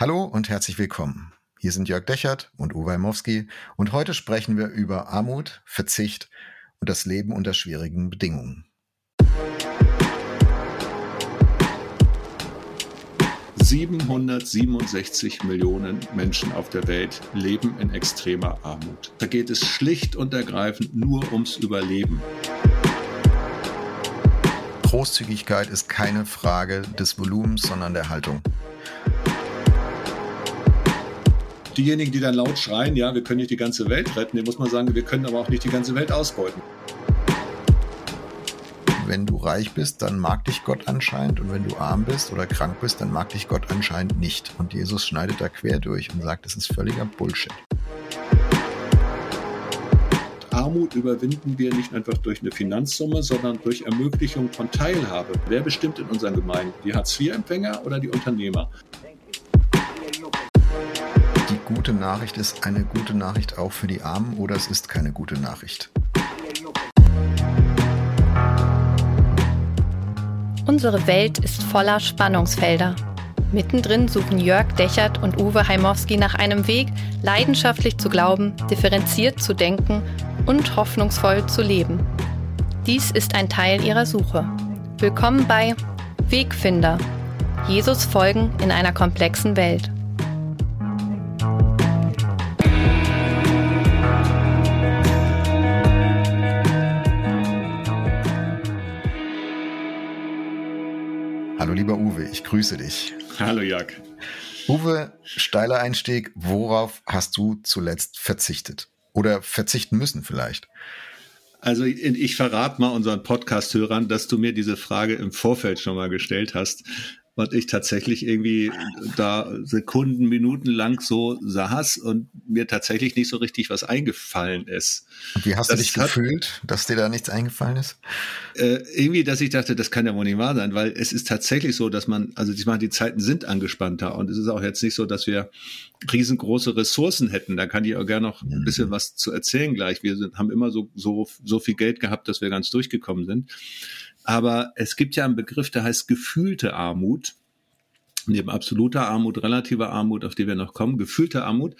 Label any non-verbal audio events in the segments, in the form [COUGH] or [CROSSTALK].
Hallo und herzlich willkommen. Hier sind Jörg Dechert und Uwe Heimowski und heute sprechen wir über Armut, Verzicht und das Leben unter schwierigen Bedingungen. 767 Millionen Menschen auf der Welt leben in extremer Armut. Da geht es schlicht und ergreifend nur ums Überleben. Großzügigkeit ist keine Frage des Volumens, sondern der Haltung. Diejenigen, die dann laut schreien, ja, wir können nicht die ganze Welt retten, dem muss man sagen, wir können aber auch nicht die ganze Welt ausbeuten wenn du reich bist, dann mag dich Gott anscheinend und wenn du arm bist oder krank bist, dann mag dich Gott anscheinend nicht. Und Jesus schneidet da quer durch und sagt, das ist völliger Bullshit. Armut überwinden wir nicht einfach durch eine Finanzsumme, sondern durch Ermöglichung von Teilhabe. Wer bestimmt in unseren Gemeinden? Die Hartz-IV-Empfänger oder die Unternehmer? Gute Nachricht ist eine gute Nachricht auch für die Armen oder es ist keine gute Nachricht. Unsere Welt ist voller Spannungsfelder. Mittendrin suchen Jörg Dechert und Uwe Heimowski nach einem Weg, leidenschaftlich zu glauben, differenziert zu denken und hoffnungsvoll zu leben. Dies ist ein Teil ihrer Suche. Willkommen bei Wegfinder. Jesus folgen in einer komplexen Welt. Hallo lieber Uwe, ich grüße dich. Hallo Jörg. Uwe, steiler Einstieg. Worauf hast du zuletzt verzichtet? Oder verzichten müssen vielleicht? Also ich verrate mal unseren Podcast-Hörern, dass du mir diese Frage im Vorfeld schon mal gestellt hast und ich tatsächlich irgendwie da Sekunden, Minuten lang so saß und mir tatsächlich nicht so richtig was eingefallen ist. Wie hast das du dich hat, gefühlt, dass dir da nichts eingefallen ist? Äh, irgendwie, dass ich dachte, das kann ja wohl nicht wahr sein, weil es ist tatsächlich so, dass man, also ich meine, die Zeiten sind angespannter und es ist auch jetzt nicht so, dass wir riesengroße Ressourcen hätten. Da kann ich auch gerne noch ein bisschen mhm. was zu erzählen gleich. Wir sind, haben immer so, so, so viel Geld gehabt, dass wir ganz durchgekommen sind. Aber es gibt ja einen Begriff, der heißt gefühlte Armut. Neben absoluter Armut, relativer Armut, auf die wir noch kommen, gefühlte Armut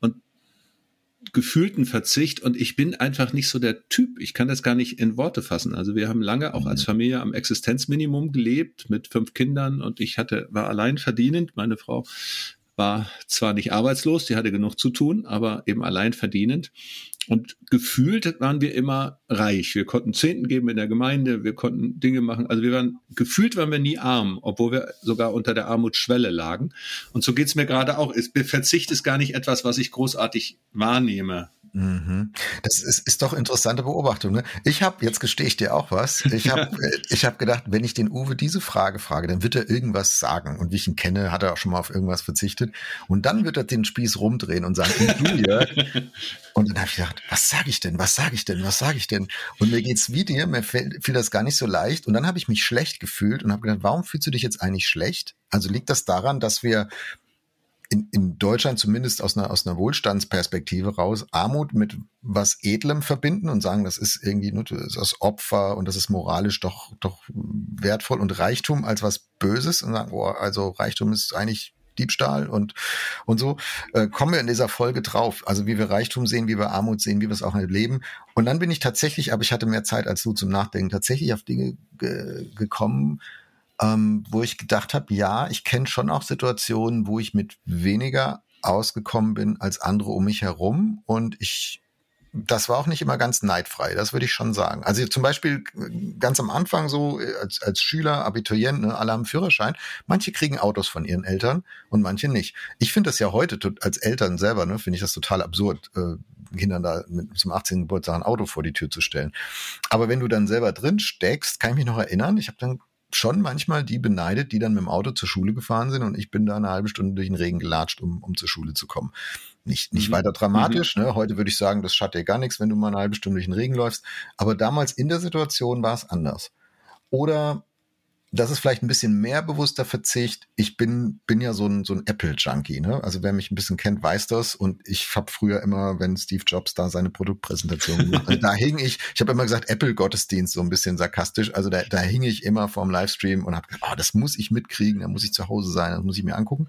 und gefühlten Verzicht. Und ich bin einfach nicht so der Typ. Ich kann das gar nicht in Worte fassen. Also wir haben lange auch als mhm. Familie am Existenzminimum gelebt mit fünf Kindern und ich hatte, war allein verdienend. Meine Frau war zwar nicht arbeitslos, die hatte genug zu tun, aber eben allein verdienend. Und gefühlt waren wir immer reich. Wir konnten Zehnten geben in der Gemeinde, wir konnten Dinge machen. Also wir waren, gefühlt waren wir nie arm, obwohl wir sogar unter der Armutsschwelle lagen. Und so geht's mir gerade auch. Verzicht ist gar nicht etwas, was ich großartig wahrnehme. Mhm. Das ist, ist doch interessante Beobachtung. Ne? Ich habe, jetzt gestehe ich dir auch was, ich habe [LAUGHS] äh, ich hab gedacht, wenn ich den Uwe diese Frage frage, dann wird er irgendwas sagen. Und wie ich ihn kenne, hat er auch schon mal auf irgendwas verzichtet. Und dann wird er den Spieß rumdrehen und sagen, du hier. [LAUGHS] und dann habe ich gedacht, was sage ich denn, was sage ich denn, was sage ich denn? Und mir geht's wie dir, mir fiel, fiel das gar nicht so leicht. Und dann habe ich mich schlecht gefühlt und habe gedacht, warum fühlst du dich jetzt eigentlich schlecht? Also liegt das daran, dass wir in, in Deutschland zumindest aus einer, aus einer Wohlstandsperspektive raus Armut mit was Edlem verbinden und sagen, das ist irgendwie nur das Opfer und das ist moralisch doch, doch wertvoll und Reichtum als was Böses und sagen, oh, also Reichtum ist eigentlich Diebstahl und, und so, äh, kommen wir in dieser Folge drauf. Also wie wir Reichtum sehen, wie wir Armut sehen, wie wir es auch erleben. Und dann bin ich tatsächlich, aber ich hatte mehr Zeit als du zum Nachdenken, tatsächlich auf Dinge ge gekommen, ähm, wo ich gedacht habe, ja, ich kenne schon auch Situationen, wo ich mit weniger ausgekommen bin als andere um mich herum und ich das war auch nicht immer ganz neidfrei, das würde ich schon sagen. Also zum Beispiel ganz am Anfang so als, als Schüler, Abiturient, ne, alle haben Führerschein. Manche kriegen Autos von ihren Eltern und manche nicht. Ich finde das ja heute als Eltern selber, ne, finde ich das total absurd, äh, Kindern da mit, zum 18. Geburtstag ein Auto vor die Tür zu stellen. Aber wenn du dann selber drin steckst, kann ich mich noch erinnern, ich habe dann schon manchmal die beneidet, die dann mit dem Auto zur Schule gefahren sind und ich bin da eine halbe Stunde durch den Regen gelatscht, um, um zur Schule zu kommen. Nicht, nicht mhm. weiter dramatisch. Mhm. Ne? Heute würde ich sagen, das schadet dir gar nichts, wenn du mal eine halbe Stunde durch den Regen läufst. Aber damals in der Situation war es anders. Oder das ist vielleicht ein bisschen mehr bewusster Verzicht. Ich bin, bin ja so ein, so ein Apple-Junkie. Ne? Also wer mich ein bisschen kennt, weiß das. Und ich habe früher immer, wenn Steve Jobs da seine Produktpräsentation [LAUGHS] gemacht hat, da hing ich, ich habe immer gesagt, Apple-Gottesdienst, so ein bisschen sarkastisch. Also da, da hing ich immer vorm Livestream und habe gedacht, oh, das muss ich mitkriegen, da muss ich zu Hause sein, das muss ich mir angucken.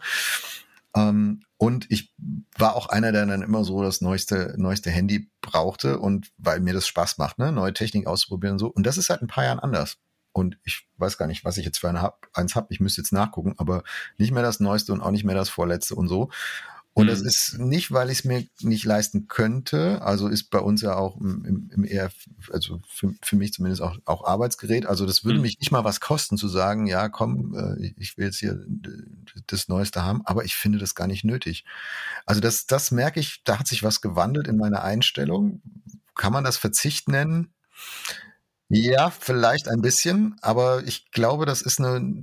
Ähm, und ich war auch einer, der dann immer so das neueste, neueste Handy brauchte und weil mir das Spaß macht, ne, neue Technik auszuprobieren und so. Und das ist seit ein paar Jahren anders. Und ich weiß gar nicht, was ich jetzt für eine hab, eins habe. Ich müsste jetzt nachgucken, aber nicht mehr das Neueste und auch nicht mehr das Vorletzte und so. Und mhm. das ist nicht, weil ich es mir nicht leisten könnte. Also ist bei uns ja auch im, im eher, also für, für mich zumindest auch, auch Arbeitsgerät. Also das würde mhm. mich nicht mal was kosten zu sagen, ja, komm, äh, ich will jetzt hier das Neueste haben, aber ich finde das gar nicht nötig. Also das, das merke ich, da hat sich was gewandelt in meiner Einstellung. Kann man das Verzicht nennen? Ja, vielleicht ein bisschen, aber ich glaube, das ist eine,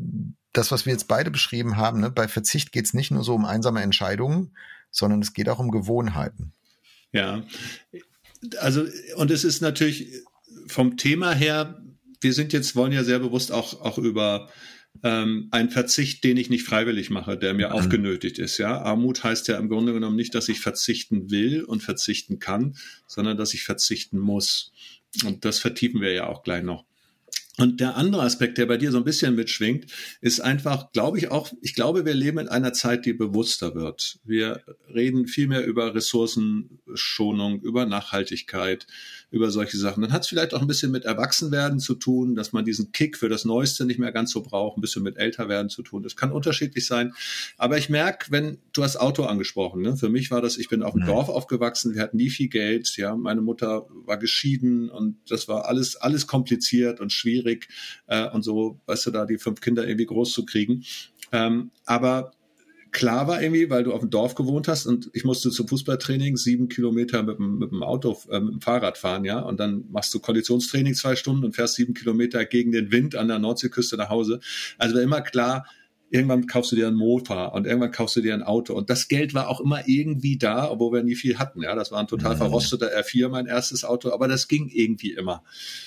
das, was wir jetzt beide beschrieben haben, ne, bei Verzicht geht es nicht nur so um einsame Entscheidungen, sondern es geht auch um Gewohnheiten. Ja, also und es ist natürlich vom Thema her, wir sind jetzt, wollen ja sehr bewusst auch, auch über ähm, einen Verzicht, den ich nicht freiwillig mache, der mir mhm. aufgenötigt ist. Ja, Armut heißt ja im Grunde genommen nicht, dass ich verzichten will und verzichten kann, sondern dass ich verzichten muss. Und das vertiefen wir ja auch gleich noch. Und der andere Aspekt, der bei dir so ein bisschen mitschwingt, ist einfach, glaube ich auch, ich glaube, wir leben in einer Zeit, die bewusster wird. Wir reden viel mehr über Ressourcenschonung, über Nachhaltigkeit, über solche Sachen. Dann hat es vielleicht auch ein bisschen mit Erwachsenwerden zu tun, dass man diesen Kick für das Neueste nicht mehr ganz so braucht, ein bisschen mit Älterwerden zu tun. Das kann unterschiedlich sein. Aber ich merke, wenn du hast Auto angesprochen, ne? für mich war das, ich bin auf dem. Dorf aufgewachsen, wir hatten nie viel Geld, ja, meine Mutter war geschieden und das war alles, alles kompliziert und schwierig äh, und so, weißt du, da die fünf Kinder irgendwie groß zu kriegen. Ähm, aber klar war irgendwie, weil du auf dem Dorf gewohnt hast und ich musste zum Fußballtraining sieben Kilometer mit dem, mit dem Auto, äh, mit dem Fahrrad fahren, ja, und dann machst du Konditionstraining zwei Stunden und fährst sieben Kilometer gegen den Wind an der Nordseeküste nach Hause. Also war immer klar, irgendwann kaufst du dir ein Mofa und irgendwann kaufst du dir ein Auto. Und das Geld war auch immer irgendwie da, obwohl wir nie viel hatten. Ja, das war ein total mhm. verrosteter R4, mein erstes Auto, aber das ging irgendwie immer.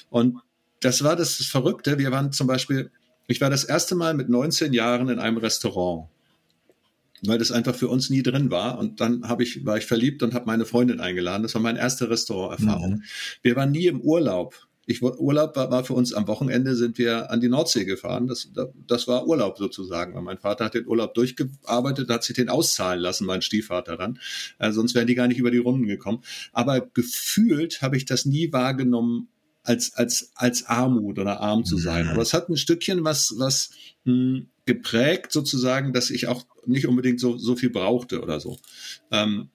Und das war das Verrückte. Wir waren zum Beispiel, ich war das erste Mal mit 19 Jahren in einem Restaurant weil das einfach für uns nie drin war. Und dann habe ich, war ich verliebt und habe meine Freundin eingeladen. Das war meine erste Restauranterfahrung. Mhm. Wir waren nie im Urlaub. Ich, Urlaub war, war für uns am Wochenende sind wir an die Nordsee gefahren. Das, das war Urlaub sozusagen. Weil mein Vater hat den Urlaub durchgearbeitet, hat sich den auszahlen lassen, mein Stiefvater dann. Äh, sonst wären die gar nicht über die Runden gekommen. Aber gefühlt habe ich das nie wahrgenommen als als als Armut oder arm zu sein. Mhm. Aber es hat ein Stückchen was was mh, hm, geprägt sozusagen, dass ich auch nicht unbedingt so, so viel brauchte oder so. Ähm,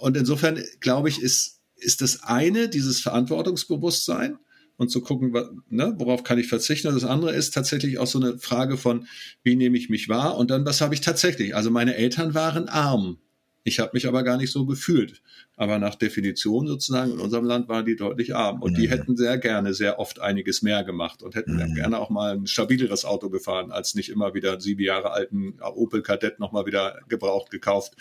und insofern glaube ich, ist, ist das eine dieses Verantwortungsbewusstsein und zu gucken, ne, worauf kann ich verzichten. Und das andere ist tatsächlich auch so eine Frage von, wie nehme ich mich wahr? Und dann, was habe ich tatsächlich? Also meine Eltern waren arm. Ich habe mich aber gar nicht so gefühlt. Aber nach Definition sozusagen in unserem Land waren die deutlich arm. Und die hätten sehr gerne sehr oft einiges mehr gemacht und hätten mhm. gerne auch mal ein stabileres Auto gefahren, als nicht immer wieder sieben Jahre alten Opel Kadett nochmal wieder gebraucht gekauft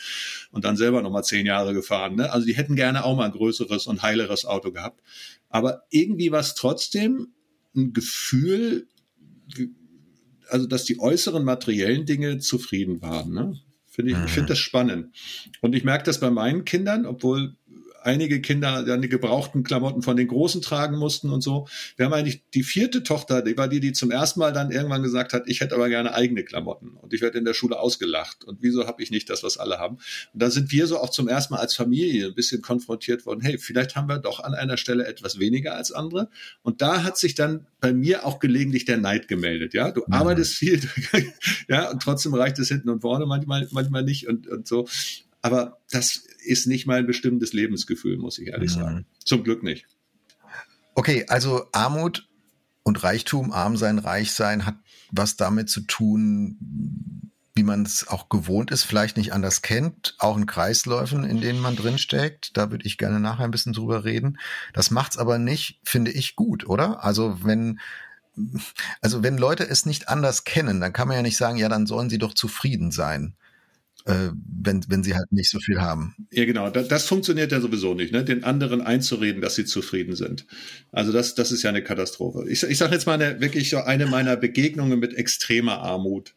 und dann selber nochmal zehn Jahre gefahren. Ne? Also die hätten gerne auch mal ein größeres und heileres Auto gehabt. Aber irgendwie war es trotzdem ein Gefühl, also dass die äußeren materiellen Dinge zufrieden waren. Ne? Finde ich, ich finde mhm. das spannend. Und ich merke das bei meinen Kindern, obwohl einige Kinder dann die gebrauchten Klamotten von den Großen tragen mussten und so. Wir haben eigentlich die vierte Tochter, die war die, die zum ersten Mal dann irgendwann gesagt hat, ich hätte aber gerne eigene Klamotten und ich werde in der Schule ausgelacht und wieso habe ich nicht das, was alle haben? Und da sind wir so auch zum ersten Mal als Familie ein bisschen konfrontiert worden, hey, vielleicht haben wir doch an einer Stelle etwas weniger als andere und da hat sich dann bei mir auch gelegentlich der Neid gemeldet, ja, du mhm. arbeitest viel, [LAUGHS] ja, und trotzdem reicht es hinten und vorne manchmal, manchmal nicht und, und so. Aber das ist nicht mein bestimmtes Lebensgefühl, muss ich ehrlich mhm. sagen. Zum Glück nicht. Okay, also Armut und Reichtum, arm sein, reich sein, hat was damit zu tun, wie man es auch gewohnt ist, vielleicht nicht anders kennt, auch in Kreisläufen, in denen man drinsteckt. Da würde ich gerne nachher ein bisschen drüber reden. Das macht's aber nicht, finde ich, gut, oder? Also wenn also wenn Leute es nicht anders kennen, dann kann man ja nicht sagen, ja, dann sollen sie doch zufrieden sein äh, wenn, wenn sie halt nicht so viel haben. Ja, genau. Das, das funktioniert ja sowieso nicht, ne? den anderen einzureden, dass sie zufrieden sind. Also das, das ist ja eine Katastrophe. Ich, ich sage jetzt mal eine, wirklich so eine meiner Begegnungen mit extremer Armut.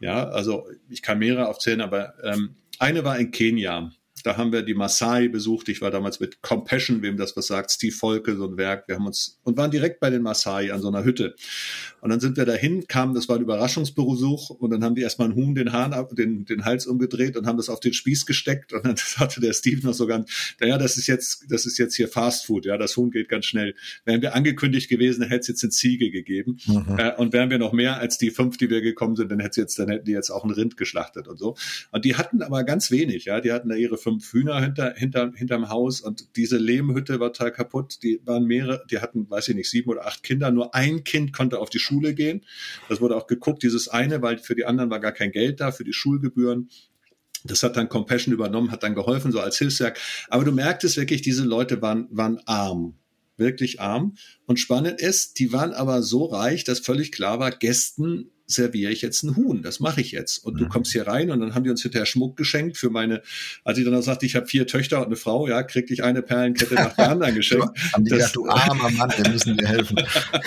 Ja, also ich kann mehrere aufzählen, aber ähm, eine war in Kenia. Da haben wir die Maasai besucht. Ich war damals mit Compassion, wem das was sagt, Steve Volke, so ein Werk. Wir haben uns und waren direkt bei den Maasai an so einer Hütte. Und dann sind wir dahin, kamen, das war ein Überraschungsbesuch und dann haben die erstmal einen Huhn den Hahn ab, den, den Hals umgedreht und haben das auf den Spieß gesteckt und dann [LAUGHS] sagte der Steve noch so ganz, naja, das ist jetzt, das ist jetzt hier Fast Food, ja, das Huhn geht ganz schnell. Wären wir angekündigt gewesen, hätte es jetzt eine Ziege gegeben. Mhm. Äh, und wären wir noch mehr als die fünf, die wir gekommen sind, dann hätte jetzt, dann hätten die jetzt auch ein Rind geschlachtet und so. Und die hatten aber ganz wenig, ja, die hatten da ihre fünf Hühner hinter, hinter, hinterm Haus und diese Lehmhütte war total kaputt. Die waren mehrere, die hatten, weiß ich nicht, sieben oder acht Kinder. Nur ein Kind konnte auf die Schule gehen. Das wurde auch geguckt, dieses eine, weil für die anderen war gar kein Geld da, für die Schulgebühren. Das hat dann Compassion übernommen, hat dann geholfen, so als Hilfswerk. Aber du merktest wirklich, diese Leute waren, waren arm wirklich arm. Und spannend ist, die waren aber so reich, dass völlig klar war, Gästen serviere ich jetzt ein Huhn, das mache ich jetzt. Und mhm. du kommst hier rein und dann haben die uns hinterher Schmuck geschenkt für meine, als ich dann auch sagte, ich habe vier Töchter und eine Frau, ja, krieg ich eine Perlenkette nach der anderen [LAUGHS] geschenkt. haben die das, gesagt, du armer Mann, wir müssen dir helfen.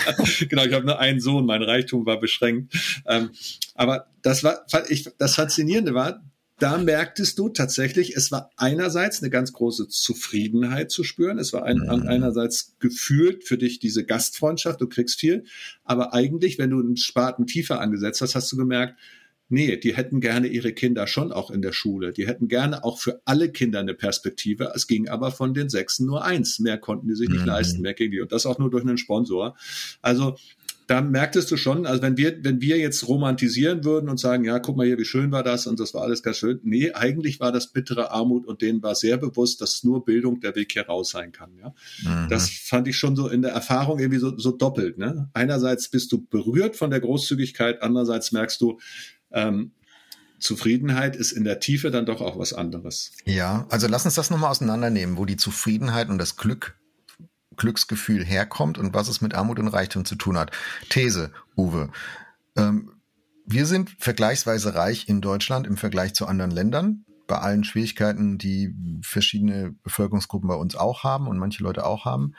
[LAUGHS] genau, ich habe nur einen Sohn, mein Reichtum war beschränkt. Ähm, aber das war, ich, das Faszinierende war, da merktest du tatsächlich, es war einerseits eine ganz große Zufriedenheit zu spüren. Es war ein, mhm. einerseits gefühlt für dich diese Gastfreundschaft, du kriegst viel. Aber eigentlich, wenn du einen Spaten tiefer angesetzt hast, hast du gemerkt, nee, die hätten gerne ihre Kinder schon auch in der Schule. Die hätten gerne auch für alle Kinder eine Perspektive. Es ging aber von den Sechsen nur eins. Mehr konnten die sich nicht mhm. leisten, mehr ging die. Und das auch nur durch einen Sponsor. Also da merktest du schon, also wenn wir, wenn wir jetzt romantisieren würden und sagen, ja, guck mal hier, wie schön war das und das war alles ganz schön. Nee, eigentlich war das bittere Armut und denen war sehr bewusst, dass nur Bildung der Weg hier raus sein kann, ja. Mhm. Das fand ich schon so in der Erfahrung irgendwie so, so doppelt, ne. Einerseits bist du berührt von der Großzügigkeit, andererseits merkst du, ähm, Zufriedenheit ist in der Tiefe dann doch auch was anderes. Ja, also lass uns das nochmal auseinandernehmen, wo die Zufriedenheit und das Glück Glücksgefühl herkommt und was es mit Armut und Reichtum zu tun hat. These, Uwe. Ähm, wir sind vergleichsweise reich in Deutschland im Vergleich zu anderen Ländern, bei allen Schwierigkeiten, die verschiedene Bevölkerungsgruppen bei uns auch haben und manche Leute auch haben.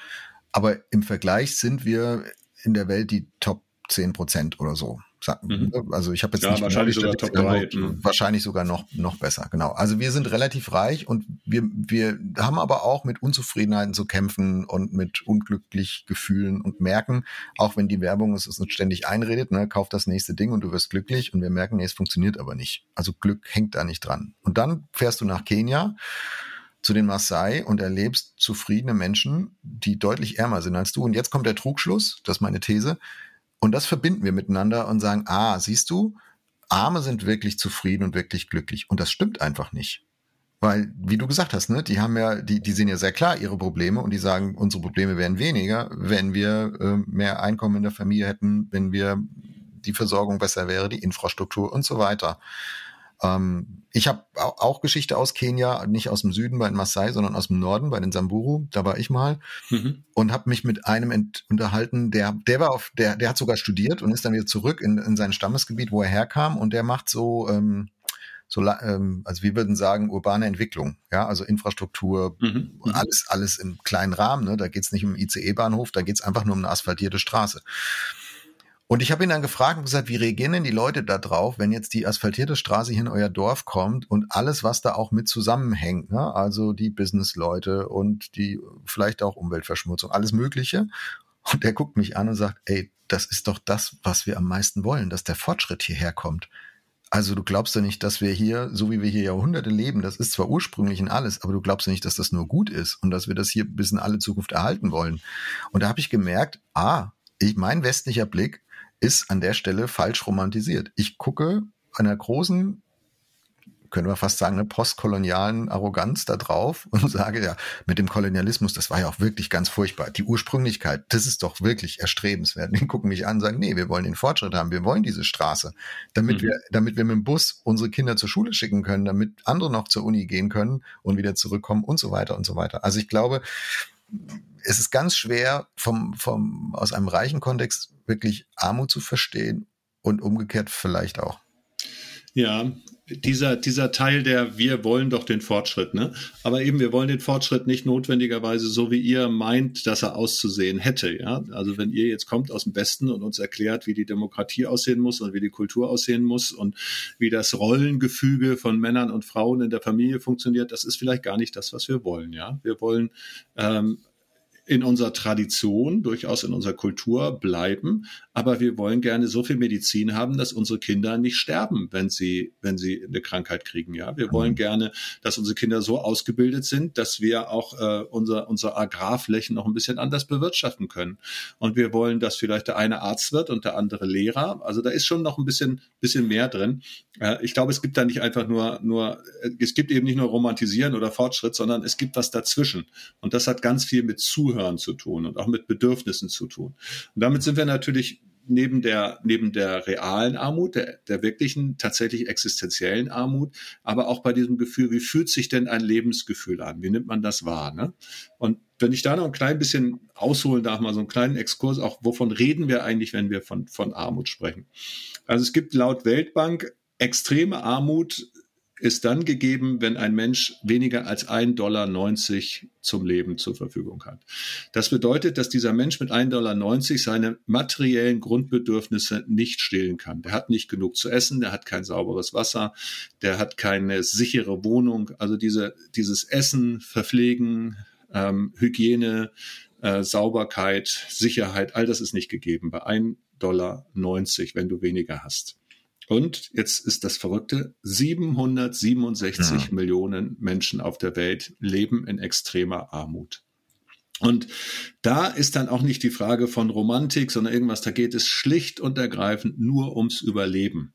Aber im Vergleich sind wir in der Welt die Top 10 Prozent oder so. Mhm. Ne? Also ich habe jetzt ja, nicht wahrscheinlich sogar Top 3. Mhm. Wahrscheinlich sogar noch noch besser, genau. Also wir sind relativ reich und wir wir haben aber auch mit Unzufriedenheiten zu kämpfen und mit unglücklich Gefühlen und merken, auch wenn die Werbung es uns ständig einredet, ne, kauf das nächste Ding und du wirst glücklich und wir merken, nee, es funktioniert aber nicht. Also Glück hängt da nicht dran. Und dann fährst du nach Kenia zu den Maasai und erlebst zufriedene Menschen, die deutlich ärmer sind als du. Und jetzt kommt der Trugschluss, das ist meine These und das verbinden wir miteinander und sagen, ah, siehst du, Arme sind wirklich zufrieden und wirklich glücklich. Und das stimmt einfach nicht. Weil, wie du gesagt hast, ne, die haben ja, die, die sehen ja sehr klar ihre Probleme und die sagen, unsere Probleme wären weniger, wenn wir äh, mehr Einkommen in der Familie hätten, wenn wir die Versorgung besser wäre, die Infrastruktur und so weiter. Ähm, ich habe auch Geschichte aus Kenia, nicht aus dem Süden bei den Maasai, sondern aus dem Norden bei den Samburu. Da war ich mal mhm. und habe mich mit einem unterhalten, der der war auf, der der hat sogar studiert und ist dann wieder zurück in, in sein Stammesgebiet, wo er herkam und der macht so ähm, so ähm, also wir würden sagen urbane Entwicklung, ja, also Infrastruktur, mhm. mhm. alles alles im kleinen Rahmen. Ne? Da geht's nicht um ICE-Bahnhof, da geht's einfach nur um eine asphaltierte Straße. Und ich habe ihn dann gefragt und gesagt, wie reagieren denn die Leute da drauf, wenn jetzt die asphaltierte Straße hier in euer Dorf kommt und alles, was da auch mit zusammenhängt, ne? also die Businessleute und die vielleicht auch Umweltverschmutzung, alles Mögliche. Und der guckt mich an und sagt, ey, das ist doch das, was wir am meisten wollen, dass der Fortschritt hierher kommt. Also du glaubst ja nicht, dass wir hier, so wie wir hier Jahrhunderte leben, das ist zwar ursprünglich in alles, aber du glaubst ja nicht, dass das nur gut ist und dass wir das hier bis in alle Zukunft erhalten wollen. Und da habe ich gemerkt, ah, ich, mein westlicher Blick ist an der Stelle falsch romantisiert. Ich gucke einer großen, können wir fast sagen, eine postkolonialen Arroganz da drauf [LAUGHS] und sage, ja, mit dem Kolonialismus, das war ja auch wirklich ganz furchtbar. Die Ursprünglichkeit, das ist doch wirklich erstrebenswert. [LAUGHS] Die gucken mich an und sagen, nee, wir wollen den Fortschritt haben, wir wollen diese Straße, damit mhm. wir, damit wir mit dem Bus unsere Kinder zur Schule schicken können, damit andere noch zur Uni gehen können und wieder zurückkommen und so weiter und so weiter. Also ich glaube, es ist ganz schwer, vom, vom, aus einem reichen Kontext wirklich Armut zu verstehen und umgekehrt vielleicht auch. Ja, dieser, dieser Teil der, wir wollen doch den Fortschritt, ne? Aber eben, wir wollen den Fortschritt nicht notwendigerweise so, wie ihr meint, dass er auszusehen hätte, ja? Also wenn ihr jetzt kommt aus dem Westen und uns erklärt, wie die Demokratie aussehen muss und wie die Kultur aussehen muss und wie das Rollengefüge von Männern und Frauen in der Familie funktioniert, das ist vielleicht gar nicht das, was wir wollen, ja? Wir wollen ähm, in unserer Tradition, durchaus in unserer Kultur bleiben. Aber wir wollen gerne so viel Medizin haben, dass unsere Kinder nicht sterben, wenn sie, wenn sie eine Krankheit kriegen. Ja, wir wollen mhm. gerne, dass unsere Kinder so ausgebildet sind, dass wir auch äh, unser, unsere Agrarflächen noch ein bisschen anders bewirtschaften können. Und wir wollen, dass vielleicht der eine Arzt wird und der andere Lehrer. Also da ist schon noch ein bisschen, bisschen mehr drin. Äh, ich glaube, es gibt da nicht einfach nur, nur, es gibt eben nicht nur Romantisieren oder Fortschritt, sondern es gibt was dazwischen. Und das hat ganz viel mit Zuhören Zuhören zu tun und auch mit Bedürfnissen zu tun. Und damit sind wir natürlich neben der, neben der realen Armut, der, der wirklichen, tatsächlich existenziellen Armut, aber auch bei diesem Gefühl, wie fühlt sich denn ein Lebensgefühl an? Wie nimmt man das wahr? Ne? Und wenn ich da noch ein klein bisschen ausholen darf, mal so einen kleinen Exkurs, auch wovon reden wir eigentlich, wenn wir von, von Armut sprechen? Also es gibt laut Weltbank extreme Armut ist dann gegeben, wenn ein Mensch weniger als 1,90 Dollar zum Leben zur Verfügung hat. Das bedeutet, dass dieser Mensch mit 1,90 Dollar seine materiellen Grundbedürfnisse nicht stillen kann. Der hat nicht genug zu essen, der hat kein sauberes Wasser, der hat keine sichere Wohnung. Also diese, dieses Essen, Verpflegen, ähm, Hygiene, äh, Sauberkeit, Sicherheit, all das ist nicht gegeben bei 1,90 Dollar, wenn du weniger hast. Und jetzt ist das Verrückte, 767 ja. Millionen Menschen auf der Welt leben in extremer Armut. Und da ist dann auch nicht die Frage von Romantik, sondern irgendwas, da geht es schlicht und ergreifend nur ums Überleben.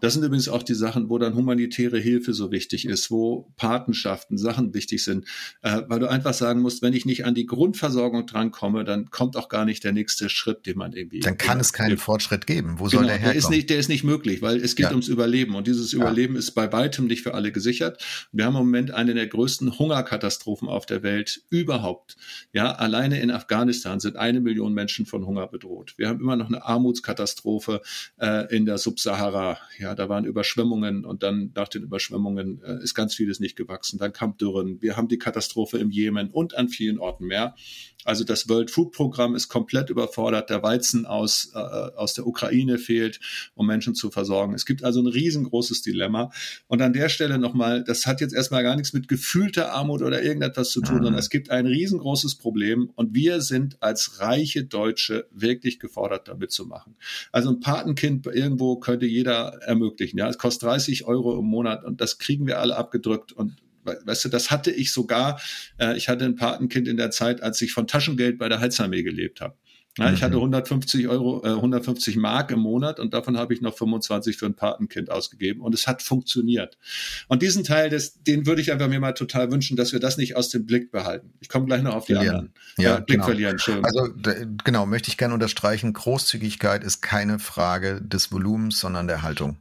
Das sind übrigens auch die Sachen, wo dann humanitäre Hilfe so wichtig ist, wo Patenschaften, Sachen wichtig sind, äh, weil du einfach sagen musst, wenn ich nicht an die Grundversorgung drankomme, dann kommt auch gar nicht der nächste Schritt, den man irgendwie. Dann kann es keinen Fortschritt geben. Wo soll genau, der herkommen? Der ist nicht, der ist nicht möglich, weil es geht ja. ums Überleben und dieses ja. Überleben ist bei weitem nicht für alle gesichert. Wir haben im Moment eine der größten Hungerkatastrophen auf der Welt überhaupt. Ja, alleine in Afghanistan sind eine Million Menschen von Hunger bedroht. Wir haben immer noch eine Armutskatastrophe äh, in der Subsahara. Ja, da waren Überschwemmungen und dann nach den Überschwemmungen äh, ist ganz vieles nicht gewachsen. Dann kam Dürren. Wir haben die Katastrophe im Jemen und an vielen Orten mehr. Also das World Food Programm ist komplett überfordert. Der Weizen aus, äh, aus der Ukraine fehlt, um Menschen zu versorgen. Es gibt also ein riesengroßes Dilemma. Und an der Stelle nochmal, das hat jetzt erstmal gar nichts mit gefühlter Armut oder irgendetwas zu tun, mhm. sondern es gibt ein riesengroßes Problem und wir sind als reiche Deutsche wirklich gefordert, damit zu machen. Also ein Patenkind irgendwo könnte jeder ermöglichen. Ja, es kostet 30 Euro im Monat und das kriegen wir alle abgedrückt und Weißt du, das hatte ich sogar. Äh, ich hatte ein Patenkind in der Zeit, als ich von Taschengeld bei der Heizarmee gelebt habe. Ja, ich hatte 150 mhm. Euro, äh, 150 Mark im Monat und davon habe ich noch 25 für ein Patenkind ausgegeben und es hat funktioniert. Und diesen Teil, des, den würde ich einfach mir mal total wünschen, dass wir das nicht aus dem Blick behalten. Ich komme gleich noch auf die verlieren. anderen. Ja, ja Blick genau. verlieren. Schön. Also genau, möchte ich gerne unterstreichen. Großzügigkeit ist keine Frage des Volumens, sondern der Haltung.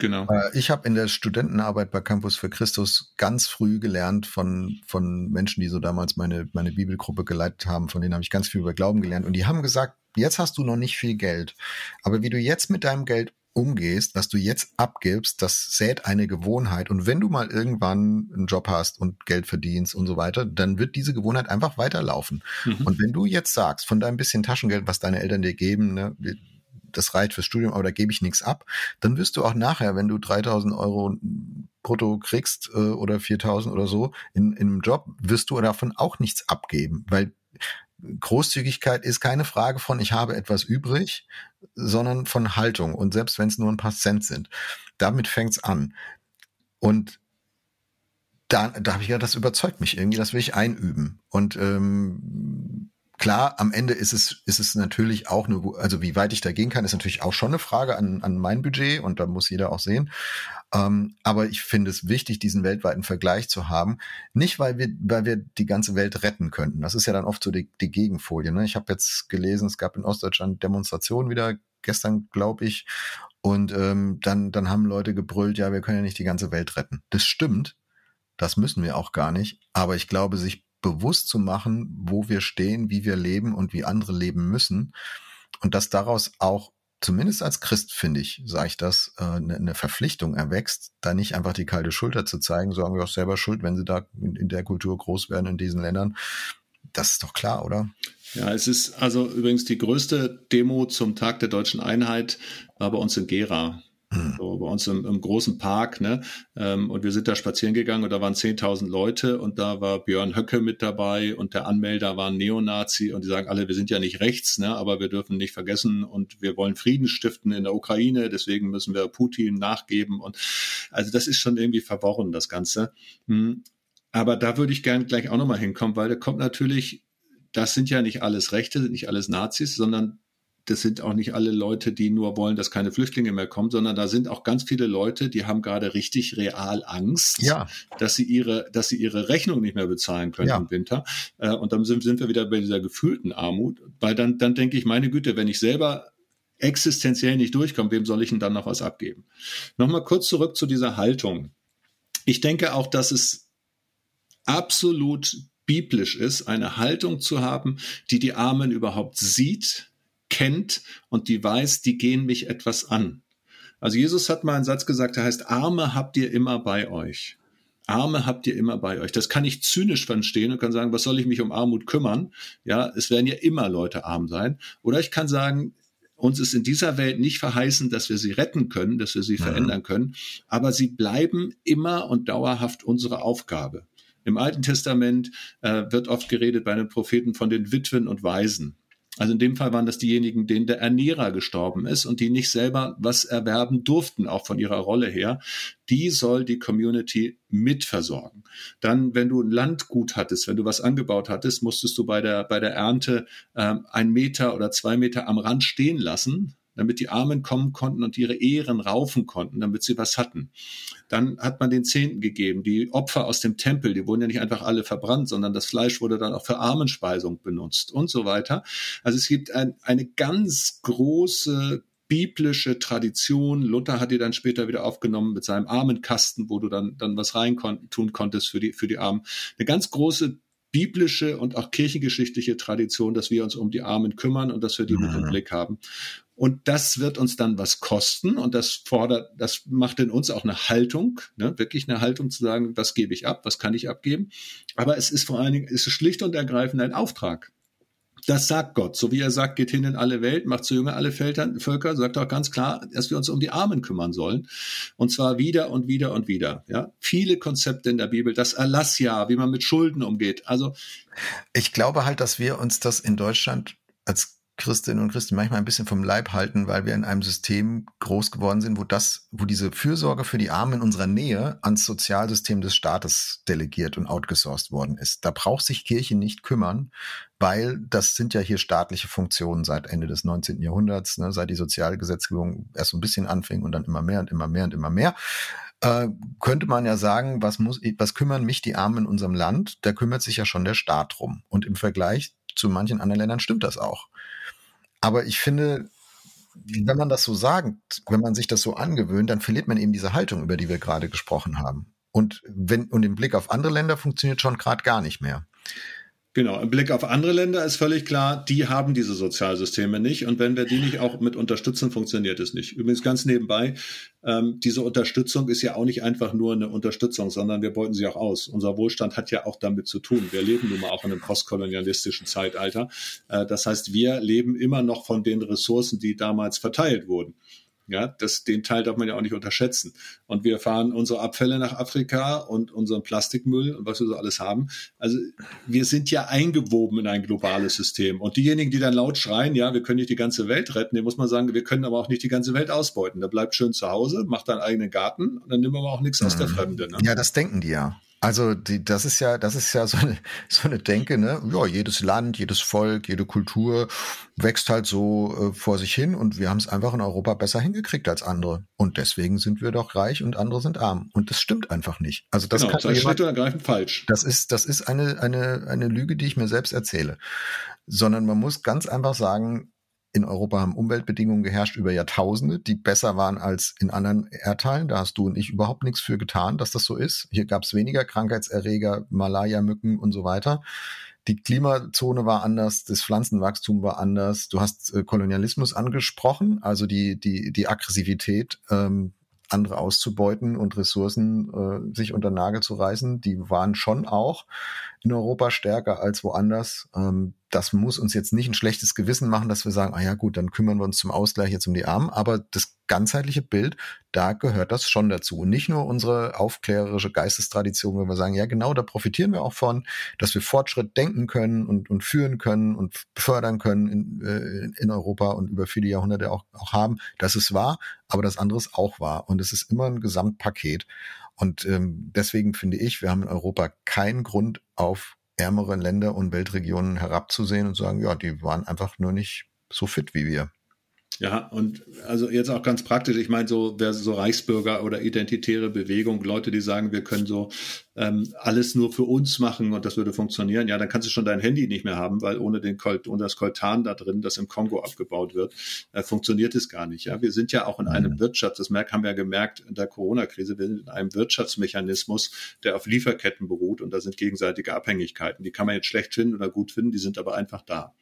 Genau. Äh, ich habe in der Studentenarbeit bei Campus für Christus ganz früh gelernt von, von Menschen, die so damals meine, meine Bibelgruppe geleitet haben. Von denen habe ich ganz viel über Glauben gelernt. Und die haben gesagt, jetzt hast du noch nicht viel Geld. Aber wie du jetzt mit deinem Geld umgehst, was du jetzt abgibst, das sät eine Gewohnheit. Und wenn du mal irgendwann einen Job hast und Geld verdienst und so weiter, dann wird diese Gewohnheit einfach weiterlaufen. Mhm. Und wenn du jetzt sagst, von deinem bisschen Taschengeld, was deine Eltern dir geben, ne, das reicht fürs Studium, aber da gebe ich nichts ab, dann wirst du auch nachher, wenn du 3000 Euro brutto kriegst äh, oder 4000 oder so in, in einem Job, wirst du davon auch nichts abgeben, weil Großzügigkeit ist keine Frage von, ich habe etwas übrig, sondern von Haltung. Und selbst wenn es nur ein paar Cent sind, damit fängt's an. Und da, da habe ich gedacht, das überzeugt mich irgendwie, das will ich einüben. Und ähm, Klar, am Ende ist es, ist es natürlich auch eine, also wie weit ich da gehen kann, ist natürlich auch schon eine Frage an, an mein Budget und da muss jeder auch sehen. Ähm, aber ich finde es wichtig, diesen weltweiten Vergleich zu haben. Nicht, weil wir, weil wir die ganze Welt retten könnten. Das ist ja dann oft so die, die Gegenfolie. Ne? Ich habe jetzt gelesen, es gab in Ostdeutschland Demonstrationen wieder, gestern glaube ich. Und ähm, dann, dann haben Leute gebrüllt, ja, wir können ja nicht die ganze Welt retten. Das stimmt. Das müssen wir auch gar nicht. Aber ich glaube, sich bewusst zu machen, wo wir stehen, wie wir leben und wie andere leben müssen. Und dass daraus auch zumindest als Christ, finde ich, sage ich das, eine, eine Verpflichtung erwächst, da nicht einfach die kalte Schulter zu zeigen, sagen wir auch selber schuld, wenn sie da in der Kultur groß werden in diesen Ländern. Das ist doch klar, oder? Ja, es ist also übrigens die größte Demo zum Tag der deutschen Einheit war bei uns in Gera. Hm. So bei uns im, im großen Park, ne? Ähm, und wir sind da spazieren gegangen und da waren 10.000 Leute und da war Björn Höcke mit dabei und der Anmelder war ein Neonazi und die sagen alle, wir sind ja nicht rechts, ne? Aber wir dürfen nicht vergessen und wir wollen Frieden stiften in der Ukraine, deswegen müssen wir Putin nachgeben und also das ist schon irgendwie verworren, das Ganze. Hm. Aber da würde ich gern gleich auch nochmal hinkommen, weil da kommt natürlich, das sind ja nicht alles Rechte, nicht alles Nazis, sondern das sind auch nicht alle Leute, die nur wollen, dass keine Flüchtlinge mehr kommen, sondern da sind auch ganz viele Leute, die haben gerade richtig real Angst, ja. dass sie ihre, dass sie ihre Rechnung nicht mehr bezahlen können ja. im Winter. Äh, und dann sind, sind wir wieder bei dieser gefühlten Armut, weil dann, dann denke ich, meine Güte, wenn ich selber existenziell nicht durchkomme, wem soll ich denn dann noch was abgeben? Nochmal kurz zurück zu dieser Haltung. Ich denke auch, dass es absolut biblisch ist, eine Haltung zu haben, die die Armen überhaupt sieht, kennt und die weiß, die gehen mich etwas an. Also Jesus hat mal einen Satz gesagt, der heißt, Arme habt ihr immer bei euch. Arme habt ihr immer bei euch. Das kann ich zynisch verstehen und kann sagen, was soll ich mich um Armut kümmern? Ja, es werden ja immer Leute arm sein. Oder ich kann sagen, uns ist in dieser Welt nicht verheißen, dass wir sie retten können, dass wir sie mhm. verändern können, aber sie bleiben immer und dauerhaft unsere Aufgabe. Im Alten Testament äh, wird oft geredet bei den Propheten von den Witwen und Waisen. Also in dem Fall waren das diejenigen, denen der Ernährer gestorben ist und die nicht selber was erwerben durften, auch von ihrer Rolle her. Die soll die Community mitversorgen. Dann, wenn du ein Landgut hattest, wenn du was angebaut hattest, musstest du bei der, bei der Ernte ähm, ein Meter oder zwei Meter am Rand stehen lassen, damit die Armen kommen konnten und ihre Ehren raufen konnten, damit sie was hatten. Dann hat man den Zehnten gegeben. Die Opfer aus dem Tempel, die wurden ja nicht einfach alle verbrannt, sondern das Fleisch wurde dann auch für Armenspeisung benutzt und so weiter. Also es gibt ein, eine ganz große biblische Tradition. Luther hat die dann später wieder aufgenommen mit seinem Armenkasten, wo du dann, dann was rein kon tun konntest für die, für die Armen. Eine ganz große biblische und auch kirchengeschichtliche Tradition, dass wir uns um die Armen kümmern und dass wir die mhm. mit im mhm. Blick haben. Und das wird uns dann was kosten und das fordert, das macht in uns auch eine Haltung, ne, wirklich eine Haltung zu sagen, was gebe ich ab, was kann ich abgeben. Aber es ist vor allen Dingen, es ist schlicht und ergreifend ein Auftrag. Das sagt Gott. So wie er sagt, geht hin in alle Welt, macht zu Jünger alle Völker, sagt auch ganz klar, dass wir uns um die Armen kümmern sollen. Und zwar wieder und wieder und wieder. Ja, viele Konzepte in der Bibel, das Erlassjahr, wie man mit Schulden umgeht. Also. Ich glaube halt, dass wir uns das in Deutschland als Christinnen und Christen manchmal ein bisschen vom Leib halten, weil wir in einem System groß geworden sind, wo das, wo diese Fürsorge für die Armen in unserer Nähe ans Sozialsystem des Staates delegiert und outgesourced worden ist. Da braucht sich Kirche nicht kümmern, weil das sind ja hier staatliche Funktionen seit Ende des 19. Jahrhunderts, ne, seit die Sozialgesetzgebung erst so ein bisschen anfing und dann immer mehr und immer mehr und immer mehr. Äh, könnte man ja sagen, was muss, was kümmern mich die Armen in unserem Land? Da kümmert sich ja schon der Staat drum. Und im Vergleich zu manchen anderen Ländern stimmt das auch. Aber ich finde, wenn man das so sagt, wenn man sich das so angewöhnt, dann verliert man eben diese Haltung, über die wir gerade gesprochen haben. Und wenn, und im Blick auf andere Länder funktioniert schon gerade gar nicht mehr. Genau, im Blick auf andere Länder ist völlig klar, die haben diese Sozialsysteme nicht. Und wenn wir die nicht auch mit unterstützen, funktioniert es nicht. Übrigens ganz nebenbei, ähm, diese Unterstützung ist ja auch nicht einfach nur eine Unterstützung, sondern wir beuten sie auch aus. Unser Wohlstand hat ja auch damit zu tun. Wir leben nun mal auch in einem postkolonialistischen Zeitalter. Äh, das heißt, wir leben immer noch von den Ressourcen, die damals verteilt wurden. Ja, das, den Teil darf man ja auch nicht unterschätzen. Und wir fahren unsere Abfälle nach Afrika und unseren Plastikmüll und was wir so alles haben. Also wir sind ja eingewoben in ein globales System. Und diejenigen, die dann laut schreien, ja, wir können nicht die ganze Welt retten, dem muss man sagen, wir können aber auch nicht die ganze Welt ausbeuten. Da bleibt schön zu Hause, macht deinen eigenen Garten und dann nehmen wir auch nichts aus der mhm. Fremde. Ne? Ja, das denken die ja. Also die, das ist ja, das ist ja so eine, [LAUGHS] so eine Denke, ne? Ja, jedes Land, jedes Volk, jede Kultur wächst halt so äh, vor sich hin und wir haben es einfach in Europa besser hingekriegt als andere. Und deswegen sind wir doch reich und andere sind arm. Und das stimmt einfach nicht. Also das genau, kann das jemand, ergreifend falsch. Das ist, das ist eine, eine, eine Lüge, die ich mir selbst erzähle. Sondern man muss ganz einfach sagen, in Europa haben Umweltbedingungen geherrscht über Jahrtausende, die besser waren als in anderen Erdteilen. Da hast du und ich überhaupt nichts für getan, dass das so ist. Hier gab es weniger Krankheitserreger, Malaria-Mücken und so weiter. die Klimazone war anders, das Pflanzenwachstum war anders. Du hast äh, Kolonialismus angesprochen, also die, die, die Aggressivität, ähm, andere auszubeuten und Ressourcen äh, sich unter Nagel zu reißen, die waren schon auch in Europa stärker als woanders. Ähm, das muss uns jetzt nicht ein schlechtes Gewissen machen, dass wir sagen, ah ja gut, dann kümmern wir uns zum Ausgleich jetzt um die Armen. Aber das ganzheitliche Bild, da gehört das schon dazu. Und nicht nur unsere aufklärerische Geistestradition, wenn wir sagen, ja genau, da profitieren wir auch von, dass wir Fortschritt denken können und, und führen können und fördern können in, äh, in Europa und über viele Jahrhunderte auch, auch haben. Das ist wahr, aber das andere ist auch wahr. Und es ist immer ein Gesamtpaket. Und ähm, deswegen finde ich, wir haben in Europa keinen Grund auf ärmere Länder und Weltregionen herabzusehen und sagen, ja, die waren einfach nur nicht so fit wie wir. Ja, und also jetzt auch ganz praktisch, ich meine, so, wer so Reichsbürger oder identitäre Bewegung, Leute, die sagen, wir können so ähm, alles nur für uns machen und das würde funktionieren, ja, dann kannst du schon dein Handy nicht mehr haben, weil ohne den Colt, ohne das Coltan da drin, das im Kongo abgebaut wird, äh, funktioniert es gar nicht. Ja, wir sind ja auch in einem mhm. Wirtschafts, das haben wir ja gemerkt in der Corona-Krise, wir sind in einem Wirtschaftsmechanismus, der auf Lieferketten beruht und da sind gegenseitige Abhängigkeiten. Die kann man jetzt schlecht finden oder gut finden, die sind aber einfach da.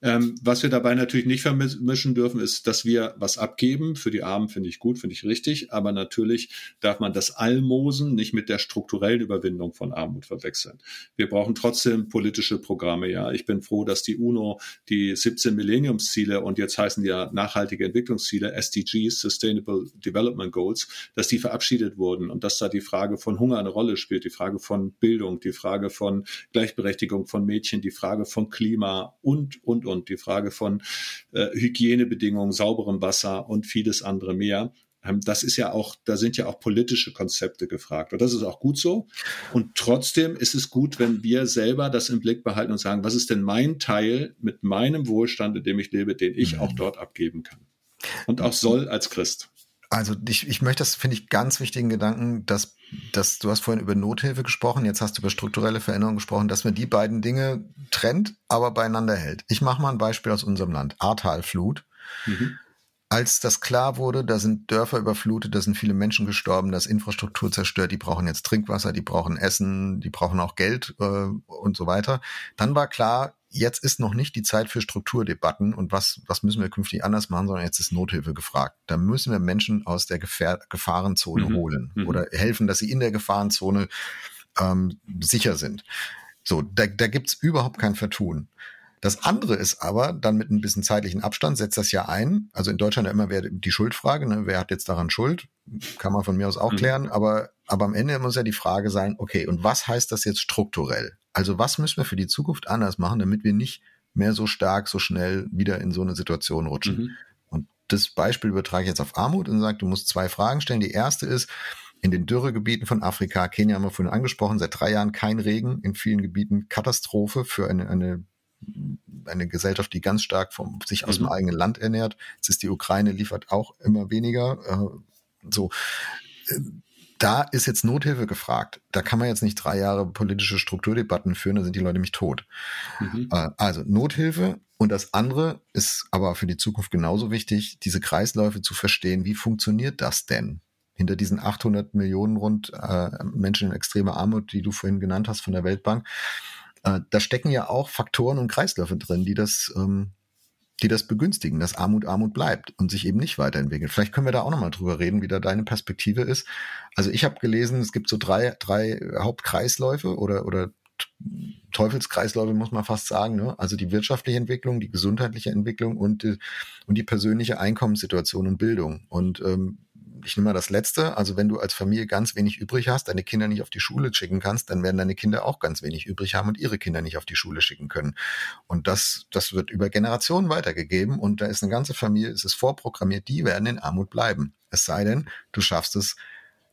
Ähm, was wir dabei natürlich nicht vermischen dürfen, ist, dass wir was abgeben. Für die Armen finde ich gut, finde ich richtig. Aber natürlich darf man das Almosen nicht mit der strukturellen Überwindung von Armut verwechseln. Wir brauchen trotzdem politische Programme. Ja, ich bin froh, dass die UNO die 17 Millenniumsziele und jetzt heißen die ja nachhaltige Entwicklungsziele, SDGs, Sustainable Development Goals, dass die verabschiedet wurden und dass da die Frage von Hunger eine Rolle spielt, die Frage von Bildung, die Frage von Gleichberechtigung von Mädchen, die Frage von Klima und, und, und die Frage von äh, Hygienebedingungen, sauberem Wasser und vieles andere mehr. Ähm, das ist ja auch, da sind ja auch politische Konzepte gefragt. Und das ist auch gut so. Und trotzdem ist es gut, wenn wir selber das im Blick behalten und sagen, was ist denn mein Teil mit meinem Wohlstand, in dem ich lebe, den ich mhm. auch dort abgeben kann. Und auch soll als Christ. Also ich, ich möchte das, finde ich, ganz wichtigen Gedanken, dass, dass du hast vorhin über Nothilfe gesprochen, jetzt hast du über strukturelle Veränderungen gesprochen, dass man die beiden Dinge trennt, aber beieinander hält. Ich mache mal ein Beispiel aus unserem Land. Ahrtalflut. Mhm. Als das klar wurde, da sind Dörfer überflutet, da sind viele Menschen gestorben, da ist Infrastruktur zerstört, die brauchen jetzt Trinkwasser, die brauchen Essen, die brauchen auch Geld äh, und so weiter. Dann war klar, jetzt ist noch nicht die Zeit für Strukturdebatten und was, was müssen wir künftig anders machen, sondern jetzt ist Nothilfe gefragt. Da müssen wir Menschen aus der Gefähr Gefahrenzone mhm. holen mhm. oder helfen, dass sie in der Gefahrenzone ähm, sicher sind. So, da, da gibt's überhaupt kein Vertun. Das andere ist aber, dann mit ein bisschen zeitlichen Abstand setzt das ja ein. Also in Deutschland ja immer wer die Schuldfrage, ne? wer hat jetzt daran Schuld? Kann man von mir aus auch mhm. klären, aber, aber am Ende muss ja die Frage sein, okay, und was heißt das jetzt strukturell? Also was müssen wir für die Zukunft anders machen, damit wir nicht mehr so stark, so schnell wieder in so eine Situation rutschen? Mhm. Und das Beispiel übertrage ich jetzt auf Armut und sage, du musst zwei Fragen stellen. Die erste ist, in den Dürregebieten von Afrika, Kenia haben wir vorhin angesprochen, seit drei Jahren kein Regen, in vielen Gebieten Katastrophe für eine, eine eine Gesellschaft, die ganz stark vom, sich aus mhm. dem eigenen Land ernährt. Jetzt ist die Ukraine, liefert auch immer weniger. Äh, so, äh, da ist jetzt Nothilfe gefragt. Da kann man jetzt nicht drei Jahre politische Strukturdebatten führen, da sind die Leute nämlich tot. Mhm. Äh, also Nothilfe und das andere ist aber für die Zukunft genauso wichtig, diese Kreisläufe zu verstehen. Wie funktioniert das denn? Hinter diesen 800 Millionen rund äh, Menschen in extremer Armut, die du vorhin genannt hast von der Weltbank, äh, da stecken ja auch Faktoren und Kreisläufe drin, die das ähm, die das begünstigen, dass Armut Armut bleibt und sich eben nicht weiterentwickelt. Vielleicht können wir da auch nochmal drüber reden, wie da deine Perspektive ist. Also ich habe gelesen, es gibt so drei, drei Hauptkreisläufe oder, oder Teufelskreisläufe, muss man fast sagen. Ne? Also die wirtschaftliche Entwicklung, die gesundheitliche Entwicklung und, und die persönliche Einkommenssituation und Bildung. Und ähm, ich nehme mal das Letzte, also wenn du als Familie ganz wenig übrig hast, deine Kinder nicht auf die Schule schicken kannst, dann werden deine Kinder auch ganz wenig übrig haben und ihre Kinder nicht auf die Schule schicken können. Und das, das wird über Generationen weitergegeben und da ist eine ganze Familie, es ist vorprogrammiert, die werden in Armut bleiben. Es sei denn, du schaffst es,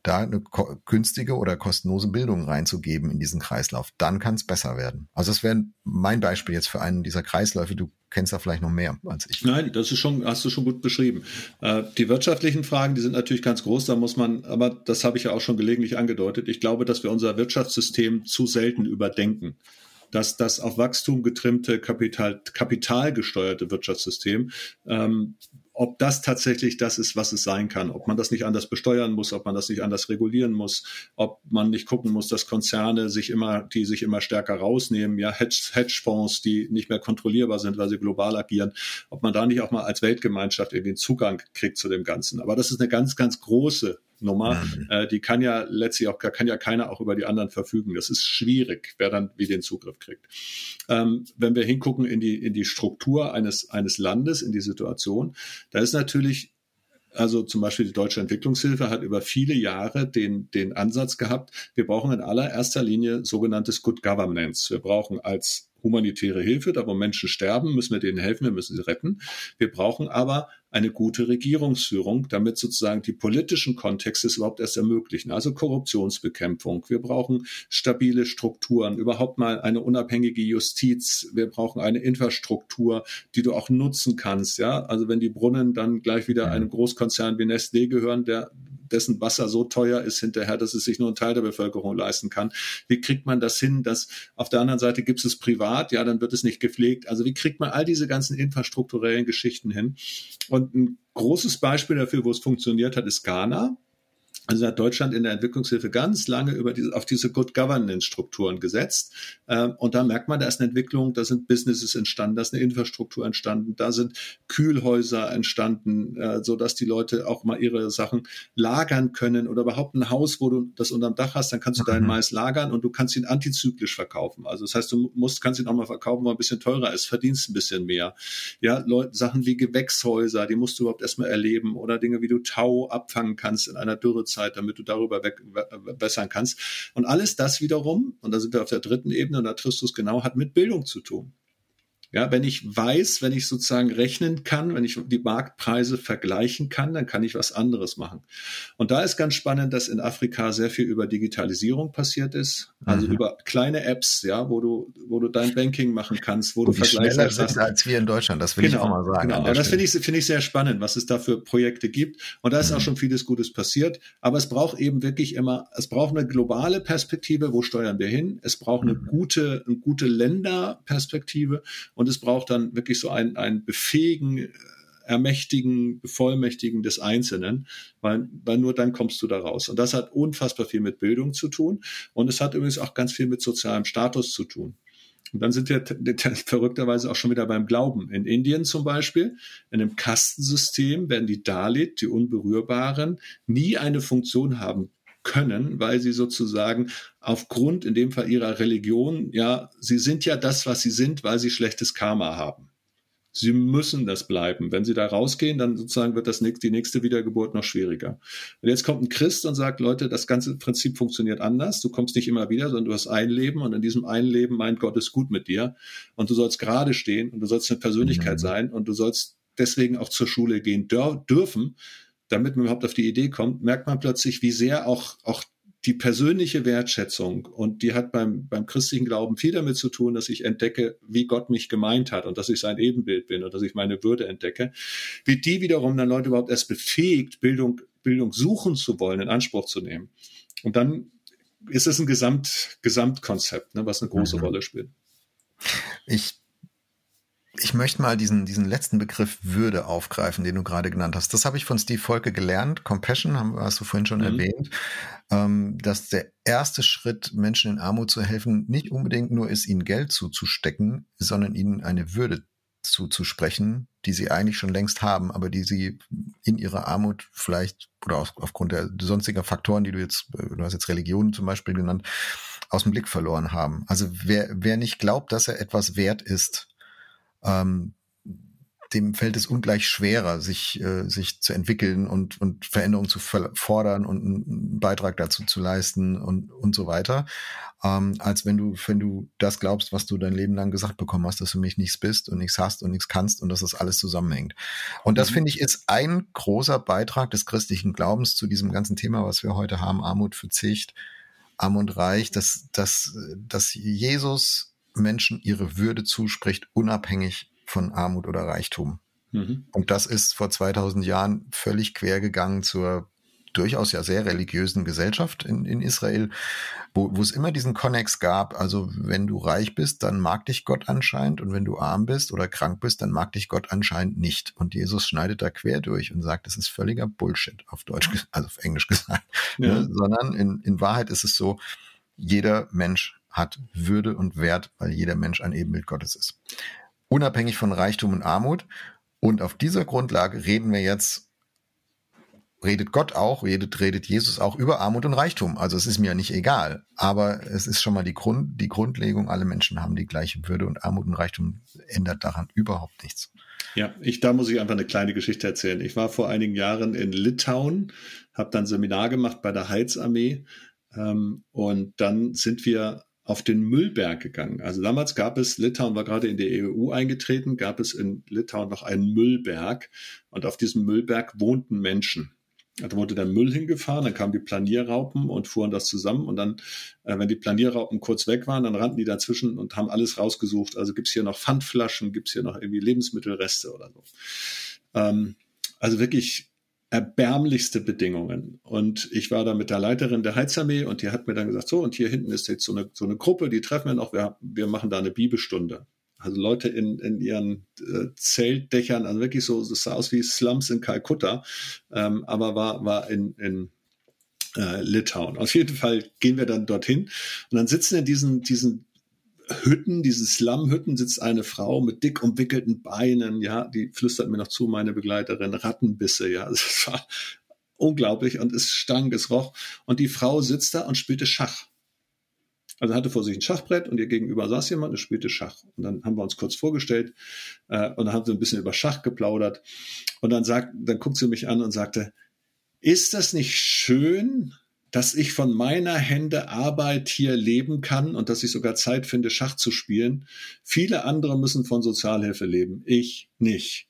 da eine günstige oder kostenlose Bildung reinzugeben in diesen Kreislauf. Dann kann es besser werden. Also das wäre mein Beispiel jetzt für einen dieser Kreisläufe. Du kennst da vielleicht noch mehr als ich. Nein, das ist schon, hast du schon gut beschrieben. Äh, die wirtschaftlichen Fragen, die sind natürlich ganz groß. Da muss man, aber das habe ich ja auch schon gelegentlich angedeutet. Ich glaube, dass wir unser Wirtschaftssystem zu selten überdenken dass das auf Wachstum getrimmte, Kapital, kapitalgesteuerte Wirtschaftssystem ähm, ob das tatsächlich das ist, was es sein kann, ob man das nicht anders besteuern muss, ob man das nicht anders regulieren muss, ob man nicht gucken muss, dass Konzerne sich immer, die sich immer stärker rausnehmen, ja, Hedge, Hedgefonds, die nicht mehr kontrollierbar sind, weil sie global agieren, ob man da nicht auch mal als Weltgemeinschaft irgendwie einen Zugang kriegt zu dem Ganzen. Aber das ist eine ganz, ganz große Nummer. Mhm. Äh, die kann ja letztlich auch, kann ja keiner auch über die anderen verfügen. Das ist schwierig, wer dann wie den Zugriff kriegt. Ähm, wenn wir hingucken in die, in die Struktur eines, eines Landes, in die Situation, da ist natürlich also zum Beispiel die Deutsche Entwicklungshilfe hat über viele Jahre den, den Ansatz gehabt, wir brauchen in allererster Linie sogenanntes Good Governance. Wir brauchen als humanitäre Hilfe, da wo Menschen sterben, müssen wir denen helfen, wir müssen sie retten. Wir brauchen aber eine gute Regierungsführung, damit sozusagen die politischen Kontexte es überhaupt erst ermöglichen. Also Korruptionsbekämpfung. Wir brauchen stabile Strukturen, überhaupt mal eine unabhängige Justiz. Wir brauchen eine Infrastruktur, die du auch nutzen kannst. Ja, also wenn die Brunnen dann gleich wieder einem Großkonzern wie Nestlé gehören, der dessen Wasser so teuer ist hinterher, dass es sich nur ein Teil der Bevölkerung leisten kann. Wie kriegt man das hin, dass auf der anderen Seite gibt es privat, ja, dann wird es nicht gepflegt. Also wie kriegt man all diese ganzen infrastrukturellen Geschichten hin? Und ein großes Beispiel dafür, wo es funktioniert hat, ist Ghana. Also hat Deutschland in der Entwicklungshilfe ganz lange über diese, auf diese Good Governance Strukturen gesetzt. Ähm, und da merkt man, da ist eine Entwicklung, da sind Businesses entstanden, da ist eine Infrastruktur entstanden, da sind Kühlhäuser entstanden, äh, so dass die Leute auch mal ihre Sachen lagern können oder überhaupt ein Haus, wo du das unterm Dach hast, dann kannst du deinen mhm. Mais lagern und du kannst ihn antizyklisch verkaufen. Also das heißt, du musst, kannst ihn auch mal verkaufen, wo ein bisschen teurer ist, verdienst ein bisschen mehr. Ja, Leute, Sachen wie Gewächshäuser, die musst du überhaupt erstmal erleben oder Dinge, wie du Tau abfangen kannst in einer Dürrezeit Zeit, damit du darüber weg, bessern kannst. Und alles das wiederum, und da sind wir auf der dritten Ebene, und da triffst du es genau, hat mit Bildung zu tun. Ja, wenn ich weiß, wenn ich sozusagen rechnen kann, wenn ich die Marktpreise vergleichen kann, dann kann ich was anderes machen. Und da ist ganz spannend, dass in Afrika sehr viel über Digitalisierung passiert ist, also mhm. über kleine Apps, ja, wo du, wo du dein Banking machen kannst, wo, wo du schneller sind als wir in Deutschland. Das will genau, ich auch mal sagen. Genau. Und das finde ich, finde ich sehr spannend, was es da für Projekte gibt. Und da ist mhm. auch schon vieles Gutes passiert. Aber es braucht eben wirklich immer, es braucht eine globale Perspektive. Wo steuern wir hin? Es braucht eine mhm. gute, eine gute Länderperspektive. Und und es braucht dann wirklich so ein, ein Befähigen, Ermächtigen, Bevollmächtigen des Einzelnen, weil, weil nur dann kommst du da raus. Und das hat unfassbar viel mit Bildung zu tun. Und es hat übrigens auch ganz viel mit sozialem Status zu tun. Und dann sind wir verrückterweise auch schon wieder beim Glauben. In Indien zum Beispiel, in einem Kastensystem werden die Dalit, die Unberührbaren, nie eine Funktion haben können, weil sie sozusagen aufgrund in dem Fall ihrer Religion, ja, sie sind ja das, was sie sind, weil sie schlechtes Karma haben. Sie müssen das bleiben. Wenn sie da rausgehen, dann sozusagen wird das die nächste Wiedergeburt noch schwieriger. Und jetzt kommt ein Christ und sagt, Leute, das ganze Prinzip funktioniert anders. Du kommst nicht immer wieder, sondern du hast ein Leben und in diesem einen Leben meint Gott ist gut mit dir. Und du sollst gerade stehen und du sollst eine Persönlichkeit mhm. sein und du sollst deswegen auch zur Schule gehen dürfen damit man überhaupt auf die Idee kommt, merkt man plötzlich, wie sehr auch, auch die persönliche Wertschätzung, und die hat beim, beim christlichen Glauben viel damit zu tun, dass ich entdecke, wie Gott mich gemeint hat und dass ich sein Ebenbild bin und dass ich meine Würde entdecke, wie die wiederum dann Leute überhaupt erst befähigt, Bildung, Bildung suchen zu wollen, in Anspruch zu nehmen. Und dann ist es ein Gesamt, Gesamtkonzept, ne, was eine große mhm. Rolle spielt. Ich ich möchte mal diesen, diesen letzten Begriff Würde aufgreifen, den du gerade genannt hast. Das habe ich von Steve Volke gelernt. Compassion, haben, hast du vorhin schon mhm. erwähnt, ähm, dass der erste Schritt, Menschen in Armut zu helfen, nicht unbedingt nur ist, ihnen Geld zuzustecken, sondern ihnen eine Würde zuzusprechen, die sie eigentlich schon längst haben, aber die sie in ihrer Armut vielleicht oder auf, aufgrund der sonstiger Faktoren, die du jetzt, du hast jetzt Religion zum Beispiel genannt, aus dem Blick verloren haben. Also wer, wer nicht glaubt, dass er etwas wert ist, ähm, dem fällt es ungleich schwerer, sich, äh, sich zu entwickeln und, und Veränderungen zu fordern und einen Beitrag dazu zu leisten und, und so weiter, ähm, als wenn du, wenn du das glaubst, was du dein Leben lang gesagt bekommen hast, dass du mich nichts bist und nichts hast und nichts kannst und dass das alles zusammenhängt. Und das mhm. finde ich ist ein großer Beitrag des christlichen Glaubens zu diesem ganzen Thema, was wir heute haben, Armut, Verzicht, Arm und Reich, dass, dass, dass Jesus Menschen ihre Würde zuspricht, unabhängig von Armut oder Reichtum. Mhm. Und das ist vor 2000 Jahren völlig quer gegangen zur durchaus ja sehr religiösen Gesellschaft in, in Israel, wo, wo es immer diesen Konnex gab, also wenn du reich bist, dann mag dich Gott anscheinend und wenn du arm bist oder krank bist, dann mag dich Gott anscheinend nicht. Und Jesus schneidet da quer durch und sagt, das ist völliger Bullshit auf Deutsch, also auf Englisch [LAUGHS] gesagt, ja. ne? sondern in, in Wahrheit ist es so, jeder Mensch hat Würde und Wert, weil jeder Mensch ein Ebenbild Gottes ist. Unabhängig von Reichtum und Armut. Und auf dieser Grundlage reden wir jetzt redet Gott auch, redet, redet Jesus auch über Armut und Reichtum. Also es ist mir nicht egal. Aber es ist schon mal die Grund, die Grundlegung, alle Menschen haben die gleiche Würde und Armut und Reichtum ändert daran überhaupt nichts. Ja, ich, da muss ich einfach eine kleine Geschichte erzählen. Ich war vor einigen Jahren in Litauen, habe dann Seminar gemacht bei der Heilsarmee ähm, und dann sind wir auf den Müllberg gegangen. Also damals gab es, Litauen war gerade in die EU eingetreten, gab es in Litauen noch einen Müllberg und auf diesem Müllberg wohnten Menschen. Da wurde der Müll hingefahren, dann kamen die Planierraupen und fuhren das zusammen. Und dann, äh, wenn die Planierraupen kurz weg waren, dann rannten die dazwischen und haben alles rausgesucht. Also gibt's hier noch Pfandflaschen, gibt's hier noch irgendwie Lebensmittelreste oder so. Ähm, also wirklich erbärmlichste Bedingungen. Und ich war da mit der Leiterin der Heizarmee und die hat mir dann gesagt, so, und hier hinten ist jetzt so eine, so eine Gruppe, die treffen wir noch, wir, wir machen da eine Bibelstunde. Also Leute in, in ihren äh, Zeltdächern, also wirklich so, das sah aus wie Slums in Kalkutta, ähm, aber war, war in, in äh, Litauen. Auf jeden Fall gehen wir dann dorthin und dann sitzen in diesen, diesen Hütten, diese Slum-Hütten, sitzt eine Frau mit dick umwickelten Beinen, ja, die flüstert mir noch zu, meine Begleiterin, Rattenbisse, ja, [LAUGHS] das war unglaublich und es stank, es roch und die Frau sitzt da und spielte Schach. Also hatte vor sich ein Schachbrett und ihr gegenüber saß jemand und spielte Schach. Und dann haben wir uns kurz vorgestellt äh, und dann haben sie ein bisschen über Schach geplaudert. Und dann sagt, dann guckt sie mich an und sagte, ist das nicht schön, dass ich von meiner Hände Arbeit hier leben kann und dass ich sogar Zeit finde, Schach zu spielen? Viele andere müssen von Sozialhilfe leben, ich nicht.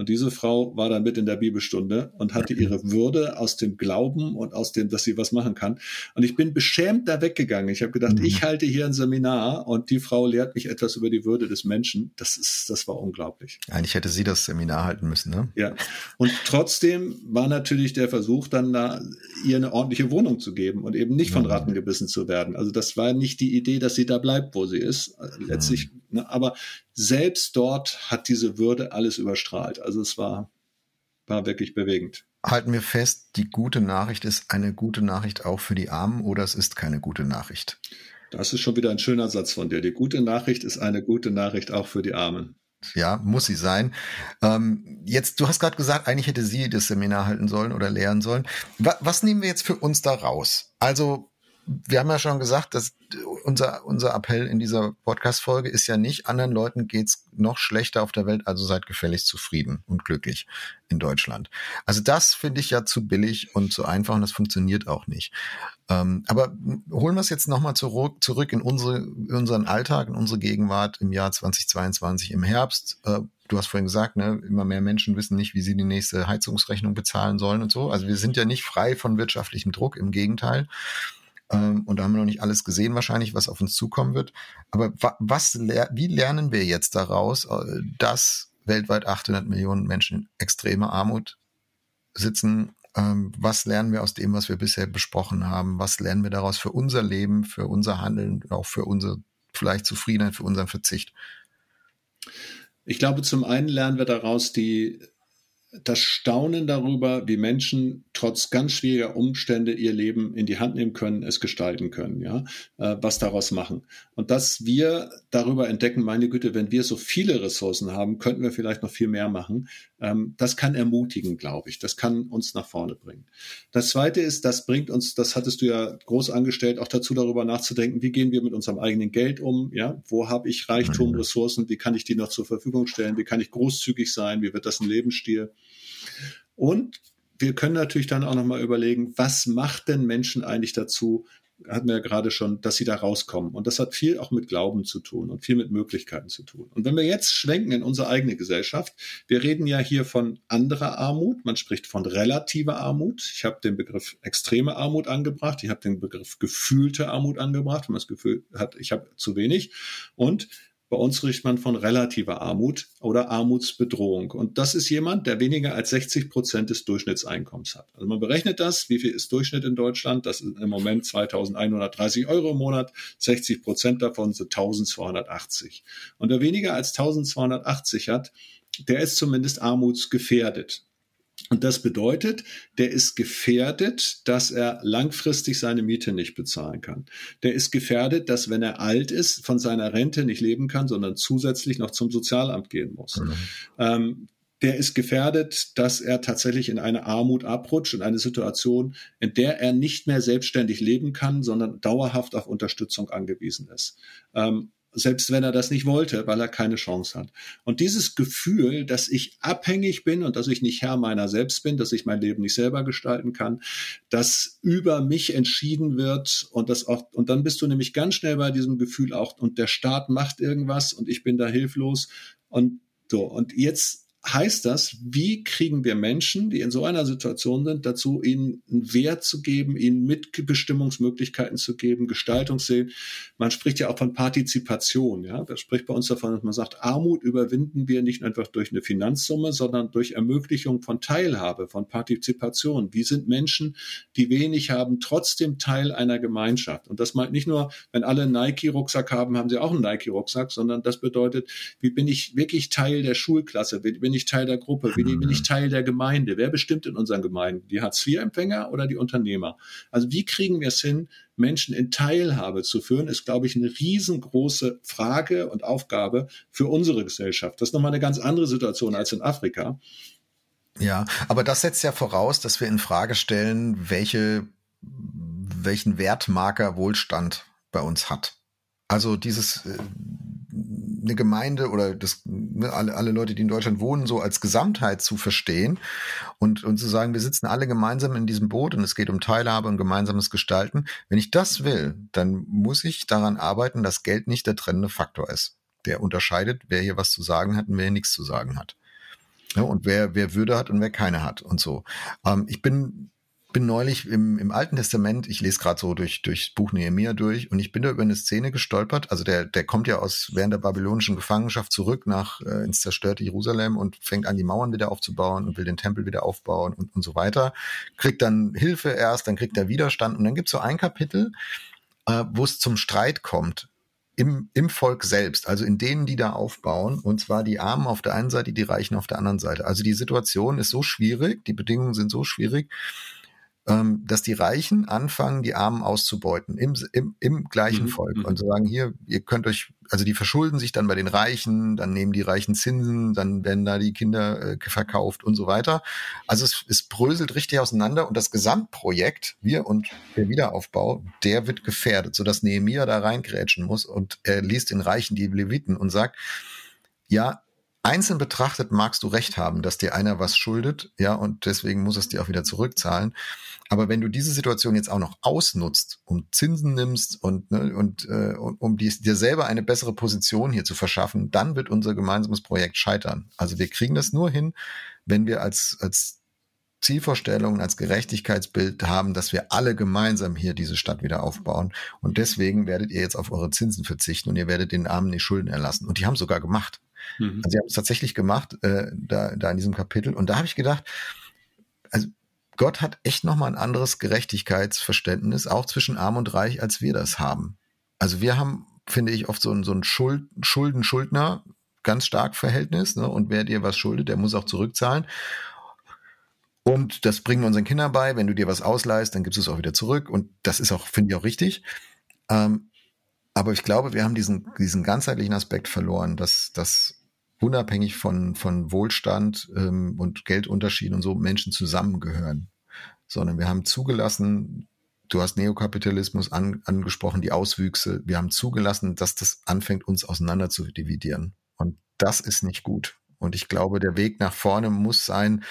Und diese Frau war dann mit in der Bibelstunde und hatte ihre Würde aus dem Glauben und aus dem, dass sie was machen kann. Und ich bin beschämt da weggegangen. Ich habe gedacht, mhm. ich halte hier ein Seminar und die Frau lehrt mich etwas über die Würde des Menschen. Das ist, das war unglaublich. Eigentlich hätte sie das Seminar halten müssen, ne? Ja. Und trotzdem war natürlich der Versuch, dann da ihr eine ordentliche Wohnung zu geben und eben nicht von mhm. Ratten gebissen zu werden. Also das war nicht die Idee, dass sie da bleibt, wo sie ist. Letztlich, mhm. ne, aber selbst dort hat diese Würde alles überstrahlt. Also es war, war wirklich bewegend. Halten wir fest, die gute Nachricht ist eine gute Nachricht auch für die Armen oder es ist keine gute Nachricht? Das ist schon wieder ein schöner Satz von dir. Die gute Nachricht ist eine gute Nachricht auch für die Armen. Ja, muss sie sein. Ähm, jetzt, du hast gerade gesagt, eigentlich hätte sie das Seminar halten sollen oder lehren sollen. Was, was nehmen wir jetzt für uns da raus? Also wir haben ja schon gesagt, dass unser, unser Appell in dieser Podcast-Folge ist ja nicht, anderen Leuten geht's noch schlechter auf der Welt, also seid gefälligst zufrieden und glücklich in Deutschland. Also das finde ich ja zu billig und zu einfach und das funktioniert auch nicht. Ähm, aber holen wir es jetzt nochmal zurück, zurück in, unsere, unseren Alltag, in unsere Gegenwart im Jahr 2022 im Herbst. Äh, du hast vorhin gesagt, ne, immer mehr Menschen wissen nicht, wie sie die nächste Heizungsrechnung bezahlen sollen und so. Also wir sind ja nicht frei von wirtschaftlichem Druck, im Gegenteil. Ähm, und da haben wir noch nicht alles gesehen wahrscheinlich, was auf uns zukommen wird. Aber was, wie lernen wir jetzt daraus, äh, dass weltweit 800 Millionen Menschen in extremer Armut sitzen? Ähm, was lernen wir aus dem, was wir bisher besprochen haben? Was lernen wir daraus für unser Leben, für unser Handeln, auch für unsere vielleicht Zufriedenheit, für unseren Verzicht? Ich glaube, zum einen lernen wir daraus die das Staunen darüber, wie Menschen trotz ganz schwieriger Umstände ihr Leben in die Hand nehmen können, es gestalten können, ja, äh, was daraus machen. Und dass wir darüber entdecken, meine Güte, wenn wir so viele Ressourcen haben, könnten wir vielleicht noch viel mehr machen. Ähm, das kann ermutigen, glaube ich. Das kann uns nach vorne bringen. Das zweite ist, das bringt uns, das hattest du ja groß angestellt, auch dazu darüber nachzudenken, wie gehen wir mit unserem eigenen Geld um, ja, wo habe ich Reichtum, mhm. Ressourcen, wie kann ich die noch zur Verfügung stellen, wie kann ich großzügig sein, wie wird das ein Lebensstil? Und wir können natürlich dann auch nochmal überlegen, was macht denn Menschen eigentlich dazu, hatten wir ja gerade schon, dass sie da rauskommen. Und das hat viel auch mit Glauben zu tun und viel mit Möglichkeiten zu tun. Und wenn wir jetzt schwenken in unsere eigene Gesellschaft, wir reden ja hier von anderer Armut, man spricht von relativer Armut. Ich habe den Begriff extreme Armut angebracht, ich habe den Begriff gefühlte Armut angebracht, wenn man das Gefühl hat, ich habe zu wenig. Und Bei uns spricht man von relativer Armut oder Armutsbedrohung. Und das ist jemand, der weniger als 60 Prozent des Durchschnittseinkommens hat. Also man berechnet das. Wie viel ist Durchschnitt in Deutschland? Das ist im Moment 2130 Euro im Monat. 60 Prozent davon sind 1280. Und wer weniger als 1280 hat, der ist zumindest armutsgefährdet. Und das bedeutet, der ist gefährdet, dass er langfristig seine Miete nicht bezahlen kann. Der ist gefährdet, dass wenn er alt ist, von seiner Rente nicht leben kann, sondern zusätzlich noch zum Sozialamt gehen muss. Mhm. Ähm, der ist gefährdet, dass er tatsächlich in eine Armut abrutscht, in eine Situation, in der er nicht mehr selbstständig leben kann, sondern dauerhaft auf Unterstützung angewiesen ist. Ähm, selbst wenn er das nicht wollte, weil er keine Chance hat. Und dieses Gefühl, dass ich abhängig bin und dass ich nicht Herr meiner selbst bin, dass ich mein Leben nicht selber gestalten kann, dass über mich entschieden wird und das auch, und dann bist du nämlich ganz schnell bei diesem Gefühl auch, und der Staat macht irgendwas und ich bin da hilflos und so. Und jetzt heißt das, wie kriegen wir Menschen, die in so einer Situation sind, dazu, ihnen einen Wert zu geben, ihnen Mitbestimmungsmöglichkeiten zu geben, Gestaltungssinn. Man spricht ja auch von Partizipation, ja. Das spricht bei uns davon, dass man sagt, Armut überwinden wir nicht einfach durch eine Finanzsumme, sondern durch Ermöglichung von Teilhabe, von Partizipation. Wie sind Menschen, die wenig haben, trotzdem Teil einer Gemeinschaft? Und das meint nicht nur, wenn alle einen Nike-Rucksack haben, haben sie auch einen Nike-Rucksack, sondern das bedeutet, wie bin ich wirklich Teil der Schulklasse? Wie bin ich Teil der Gruppe? Wie bin ich mhm. Teil der Gemeinde? Wer bestimmt in unseren Gemeinden? Die Hartz-IV-Empfänger oder die Unternehmer? Also wie kriegen wir es hin, Menschen in Teilhabe zu führen, ist, glaube ich, eine riesengroße Frage und Aufgabe für unsere Gesellschaft. Das ist nochmal eine ganz andere Situation als in Afrika. Ja, aber das setzt ja voraus, dass wir in Frage stellen, welche, welchen Wertmarker Wohlstand bei uns hat. Also dieses, äh, eine Gemeinde oder das, ne, alle, alle Leute, die in Deutschland wohnen, so als Gesamtheit zu verstehen und, und zu sagen, wir sitzen alle gemeinsam in diesem Boot und es geht um Teilhabe und gemeinsames Gestalten. Wenn ich das will, dann muss ich daran arbeiten, dass Geld nicht der trennende Faktor ist. Der unterscheidet, wer hier was zu sagen hat und wer hier nichts zu sagen hat. Ja, und wer, wer Würde hat und wer keine hat und so. Ähm, ich bin bin neulich im, im Alten Testament, ich lese gerade so durch durch Buch Nehemiah durch und ich bin da über eine Szene gestolpert. Also der der kommt ja aus während der babylonischen Gefangenschaft zurück nach äh, ins zerstörte Jerusalem und fängt an die Mauern wieder aufzubauen und will den Tempel wieder aufbauen und und so weiter. Kriegt dann Hilfe erst, dann kriegt er Widerstand und dann gibt's so ein Kapitel, äh, wo es zum Streit kommt im, im Volk selbst, also in denen, die da aufbauen, und zwar die Armen auf der einen Seite, die Reichen auf der anderen Seite. Also die Situation ist so schwierig, die Bedingungen sind so schwierig, ähm, dass die Reichen anfangen, die Armen auszubeuten im, im, im gleichen mhm. Volk mhm. und sagen, hier, ihr könnt euch, also die verschulden sich dann bei den Reichen, dann nehmen die Reichen Zinsen, dann werden da die Kinder äh, verkauft und so weiter. Also es, es bröselt richtig auseinander und das Gesamtprojekt, wir und der Wiederaufbau, der wird gefährdet, sodass Nehemiah da reingrätschen muss und er liest den Reichen die Leviten und sagt, ja, Einzeln betrachtet magst du recht haben, dass dir einer was schuldet, ja, und deswegen muss es dir auch wieder zurückzahlen. Aber wenn du diese Situation jetzt auch noch ausnutzt und Zinsen nimmst und, ne, und äh, um dir selber eine bessere Position hier zu verschaffen, dann wird unser gemeinsames Projekt scheitern. Also wir kriegen das nur hin, wenn wir als, als Zielvorstellungen, als Gerechtigkeitsbild haben, dass wir alle gemeinsam hier diese Stadt wieder aufbauen. Und deswegen werdet ihr jetzt auf eure Zinsen verzichten und ihr werdet den Armen die Schulden erlassen. Und die haben sogar gemacht. Mhm. Also sie haben es tatsächlich gemacht, äh, da, da in diesem Kapitel. Und da habe ich gedacht, also Gott hat echt nochmal ein anderes Gerechtigkeitsverständnis, auch zwischen Arm und Reich, als wir das haben. Also wir haben, finde ich, oft so ein, so ein Schuld, Schulden-Schuldner, ganz stark Verhältnis, ne? Und wer dir was schuldet, der muss auch zurückzahlen. Und das bringen wir unseren Kindern bei. Wenn du dir was ausleihst, dann gibst du es auch wieder zurück. Und das ist auch, finde ich, auch richtig. Ähm, aber ich glaube, wir haben diesen, diesen ganzheitlichen Aspekt verloren, dass, dass unabhängig von, von Wohlstand ähm, und Geldunterschieden und so Menschen zusammengehören. Sondern wir haben zugelassen, du hast Neokapitalismus an, angesprochen, die Auswüchse. Wir haben zugelassen, dass das anfängt, uns auseinander zu dividieren. Und das ist nicht gut. Und ich glaube, der Weg nach vorne muss sein,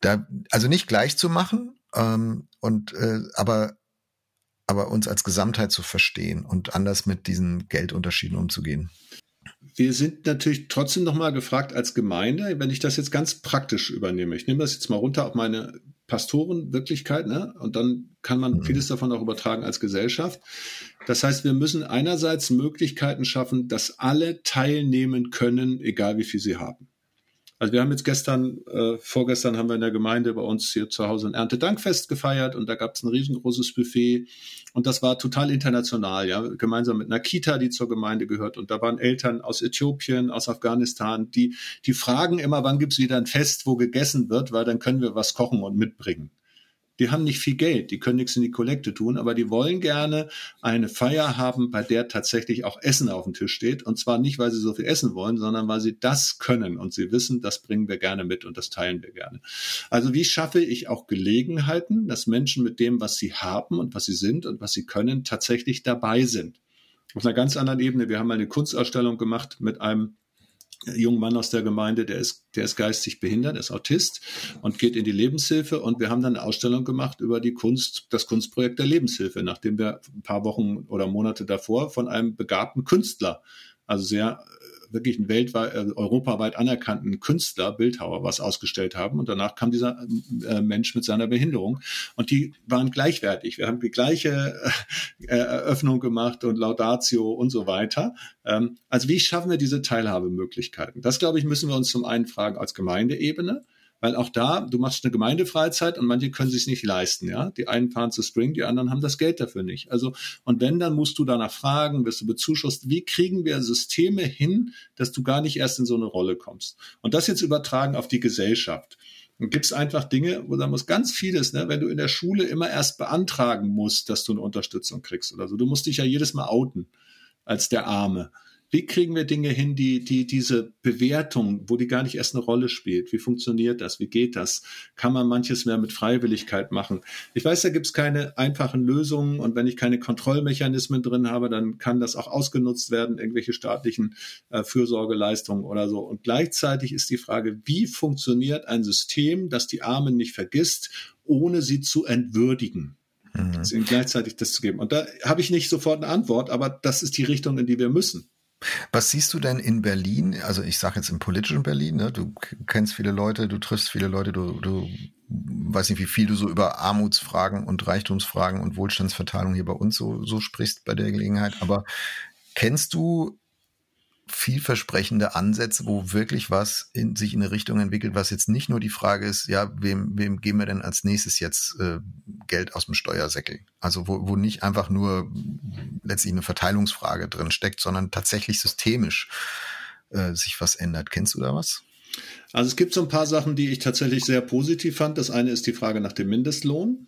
da, also nicht gleich zu machen, ähm, und äh, aber aber uns als Gesamtheit zu verstehen und anders mit diesen Geldunterschieden umzugehen. Wir sind natürlich trotzdem nochmal gefragt als Gemeinde, wenn ich das jetzt ganz praktisch übernehme. Ich nehme das jetzt mal runter auf meine Pastorenwirklichkeit, ne? Und dann kann man mhm. vieles davon auch übertragen als Gesellschaft. Das heißt, wir müssen einerseits Möglichkeiten schaffen, dass alle teilnehmen können, egal wie viel sie haben. Also wir haben jetzt gestern, äh, vorgestern haben wir in der Gemeinde bei uns hier zu Hause ein Erntedankfest gefeiert und da gab es ein riesengroßes Buffet. Und das war total international, ja, gemeinsam mit einer Kita, die zur Gemeinde gehört. Und da waren Eltern aus Äthiopien, aus Afghanistan, die die fragen immer, wann gibt's wieder ein Fest, wo gegessen wird, weil dann können wir was kochen und mitbringen die haben nicht viel Geld, die können nichts in die Kollekte tun, aber die wollen gerne eine Feier haben, bei der tatsächlich auch Essen auf dem Tisch steht. Und zwar nicht, weil sie so viel essen wollen, sondern weil sie das können und sie wissen, das bringen wir gerne mit und das teilen wir gerne. Also wie schaffe ich auch Gelegenheiten, dass Menschen mit dem, was sie haben und was sie sind und was sie können, tatsächlich dabei sind? Auf einer ganz anderen Ebene. Wir haben eine Kunstausstellung gemacht mit einem jungen Mann aus der Gemeinde, der ist, der ist geistig behindert, ist Autist und geht in die Lebenshilfe. Und wir haben dann eine Ausstellung gemacht über die Kunst, das Kunstprojekt der Lebenshilfe, nachdem wir ein paar Wochen oder Monate davor von einem begabten Künstler, also sehr wirklich einen weltweit, äh, europaweit anerkannten Künstler, Bildhauer, was ausgestellt haben. Und danach kam dieser äh, Mensch mit seiner Behinderung. Und die waren gleichwertig. Wir haben die gleiche äh, Eröffnung gemacht und Laudatio und so weiter. Ähm, also wie schaffen wir diese Teilhabemöglichkeiten? Das, glaube ich, müssen wir uns zum einen fragen als Gemeindeebene weil auch da, du machst eine Gemeindefreizeit und manche können sich nicht leisten, ja. Die einen fahren zu Spring, die anderen haben das Geld dafür nicht. Also, und wenn, dann musst du danach fragen, wirst du bezuschusst, wie kriegen wir Systeme hin, dass du gar nicht erst in so eine Rolle kommst? Und das jetzt übertragen auf die Gesellschaft. Dann gibt es einfach Dinge, wo da muss ganz vieles, ne, wenn du in der Schule immer erst beantragen musst, dass du eine Unterstützung kriegst oder so. Du musst dich ja jedes Mal outen als der Arme. Wie kriegen wir Dinge hin, die, die diese Bewertung, wo die gar nicht erst eine Rolle spielt? Wie funktioniert das? Wie geht das? Kann man manches mehr mit Freiwilligkeit machen? Ich weiß, da gibt es keine einfachen Lösungen und wenn ich keine Kontrollmechanismen drin habe, dann kann das auch ausgenutzt werden, irgendwelche staatlichen äh, Fürsorgeleistungen oder so. Und gleichzeitig ist die Frage, wie funktioniert ein System, das die Armen nicht vergisst, ohne sie zu entwürdigen? Mhm. gleichzeitig das zu geben. Und da habe ich nicht sofort eine Antwort, aber das ist die Richtung, in die wir müssen. Was siehst du denn in Berlin? Also ich sage jetzt im politischen Berlin, ne? du kennst viele Leute, du triffst viele Leute, du, du weiß nicht, wie viel du so über Armutsfragen und Reichtumsfragen und Wohlstandsverteilung hier bei uns so, so sprichst bei der Gelegenheit. Aber kennst du vielversprechende Ansätze, wo wirklich was in, sich in eine Richtung entwickelt, was jetzt nicht nur die Frage ist, ja, wem, wem geben wir denn als nächstes jetzt äh, Geld aus dem Steuersäckel? Also wo, wo nicht einfach nur letztlich eine Verteilungsfrage drin steckt, sondern tatsächlich systemisch äh, sich was ändert. Kennst du da was? Also es gibt so ein paar Sachen, die ich tatsächlich sehr positiv fand. Das eine ist die Frage nach dem Mindestlohn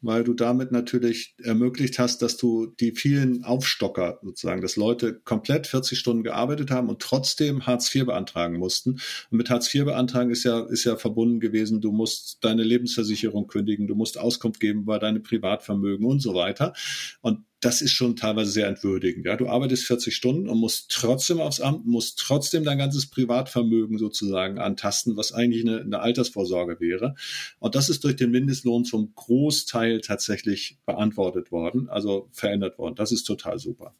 weil du damit natürlich ermöglicht hast, dass du die vielen Aufstocker sozusagen, dass Leute komplett 40 Stunden gearbeitet haben und trotzdem Hartz IV beantragen mussten. Und mit Hartz IV beantragen ist ja, ist ja verbunden gewesen, du musst deine Lebensversicherung kündigen, du musst Auskunft geben bei deinem Privatvermögen und so weiter. Und das ist schon teilweise sehr entwürdigend. Ja, du arbeitest 40 Stunden und musst trotzdem aufs Amt, musst trotzdem dein ganzes Privatvermögen sozusagen antasten, was eigentlich eine, eine Altersvorsorge wäre. Und das ist durch den Mindestlohn zum Großteil tatsächlich beantwortet worden, also verändert worden. Das ist total super.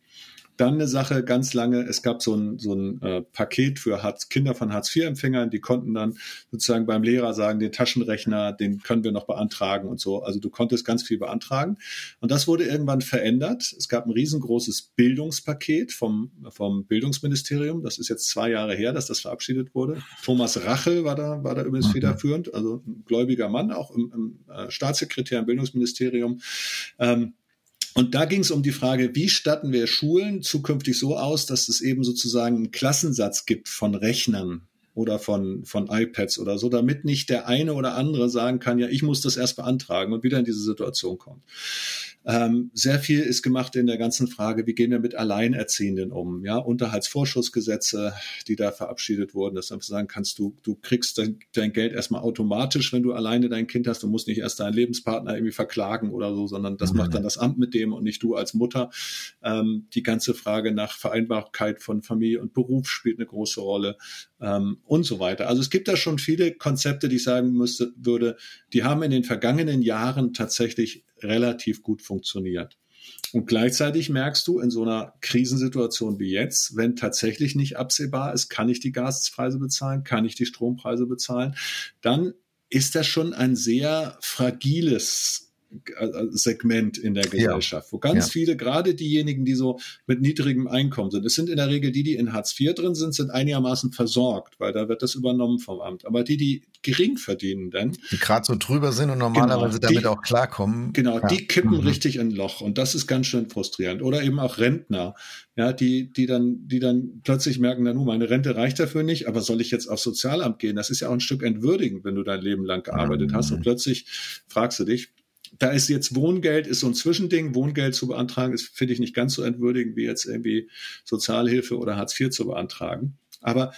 Dann eine Sache ganz lange, es gab so ein, so ein äh, Paket für Hartz, Kinder von Hartz-IV-Empfängern, die konnten dann sozusagen beim Lehrer sagen, den Taschenrechner, den können wir noch beantragen und so. Also du konntest ganz viel beantragen. Und das wurde irgendwann verändert. Es gab ein riesengroßes Bildungspaket vom, vom Bildungsministerium. Das ist jetzt zwei Jahre her, dass das verabschiedet wurde. Thomas Rachel war da, war da übrigens mhm. federführend, also ein gläubiger Mann, auch im, im äh, Staatssekretär im Bildungsministerium. Ähm, und da ging es um die Frage, wie statten wir Schulen zukünftig so aus, dass es eben sozusagen einen Klassensatz gibt von Rechnern oder von, von iPads oder so, damit nicht der eine oder andere sagen kann, ja, ich muss das erst beantragen und wieder in diese Situation kommt. Ähm, sehr viel ist gemacht in der ganzen Frage, wie gehen wir mit Alleinerziehenden um? Ja, Unterhaltsvorschussgesetze, die da verabschiedet wurden, dass du sagen kannst, du, du kriegst dein, dein Geld erstmal automatisch, wenn du alleine dein Kind hast. Du musst nicht erst deinen Lebenspartner irgendwie verklagen oder so, sondern das mhm. macht dann das Amt mit dem und nicht du als Mutter. Ähm, die ganze Frage nach Vereinbarkeit von Familie und Beruf spielt eine große Rolle ähm, und so weiter. Also es gibt da schon viele Konzepte, die ich sagen müsste, würde, die haben in den vergangenen Jahren tatsächlich relativ gut funktioniert. Und gleichzeitig merkst du in so einer Krisensituation wie jetzt, wenn tatsächlich nicht absehbar ist, kann ich die Gaspreise bezahlen, kann ich die Strompreise bezahlen, dann ist das schon ein sehr fragiles Segment in der Gesellschaft, ja. wo ganz ja. viele, gerade diejenigen, die so mit niedrigem Einkommen sind, es sind in der Regel die, die in Hartz IV drin sind, sind einigermaßen versorgt, weil da wird das übernommen vom Amt. Aber die, die gering verdienen dann. Die gerade so drüber sind und normalerweise genau, damit auch klarkommen. Genau, ja. die kippen mhm. richtig in ein Loch und das ist ganz schön frustrierend. Oder eben auch Rentner, ja, die, die dann, die dann plötzlich merken, na nun, meine Rente reicht dafür nicht, aber soll ich jetzt aufs Sozialamt gehen? Das ist ja auch ein Stück entwürdigend, wenn du dein Leben lang gearbeitet mhm. hast und plötzlich fragst du dich, da ist jetzt Wohngeld, ist so ein Zwischending. Wohngeld zu beantragen ist, finde ich, nicht ganz so entwürdigend, wie jetzt irgendwie Sozialhilfe oder Hartz IV zu beantragen. Aber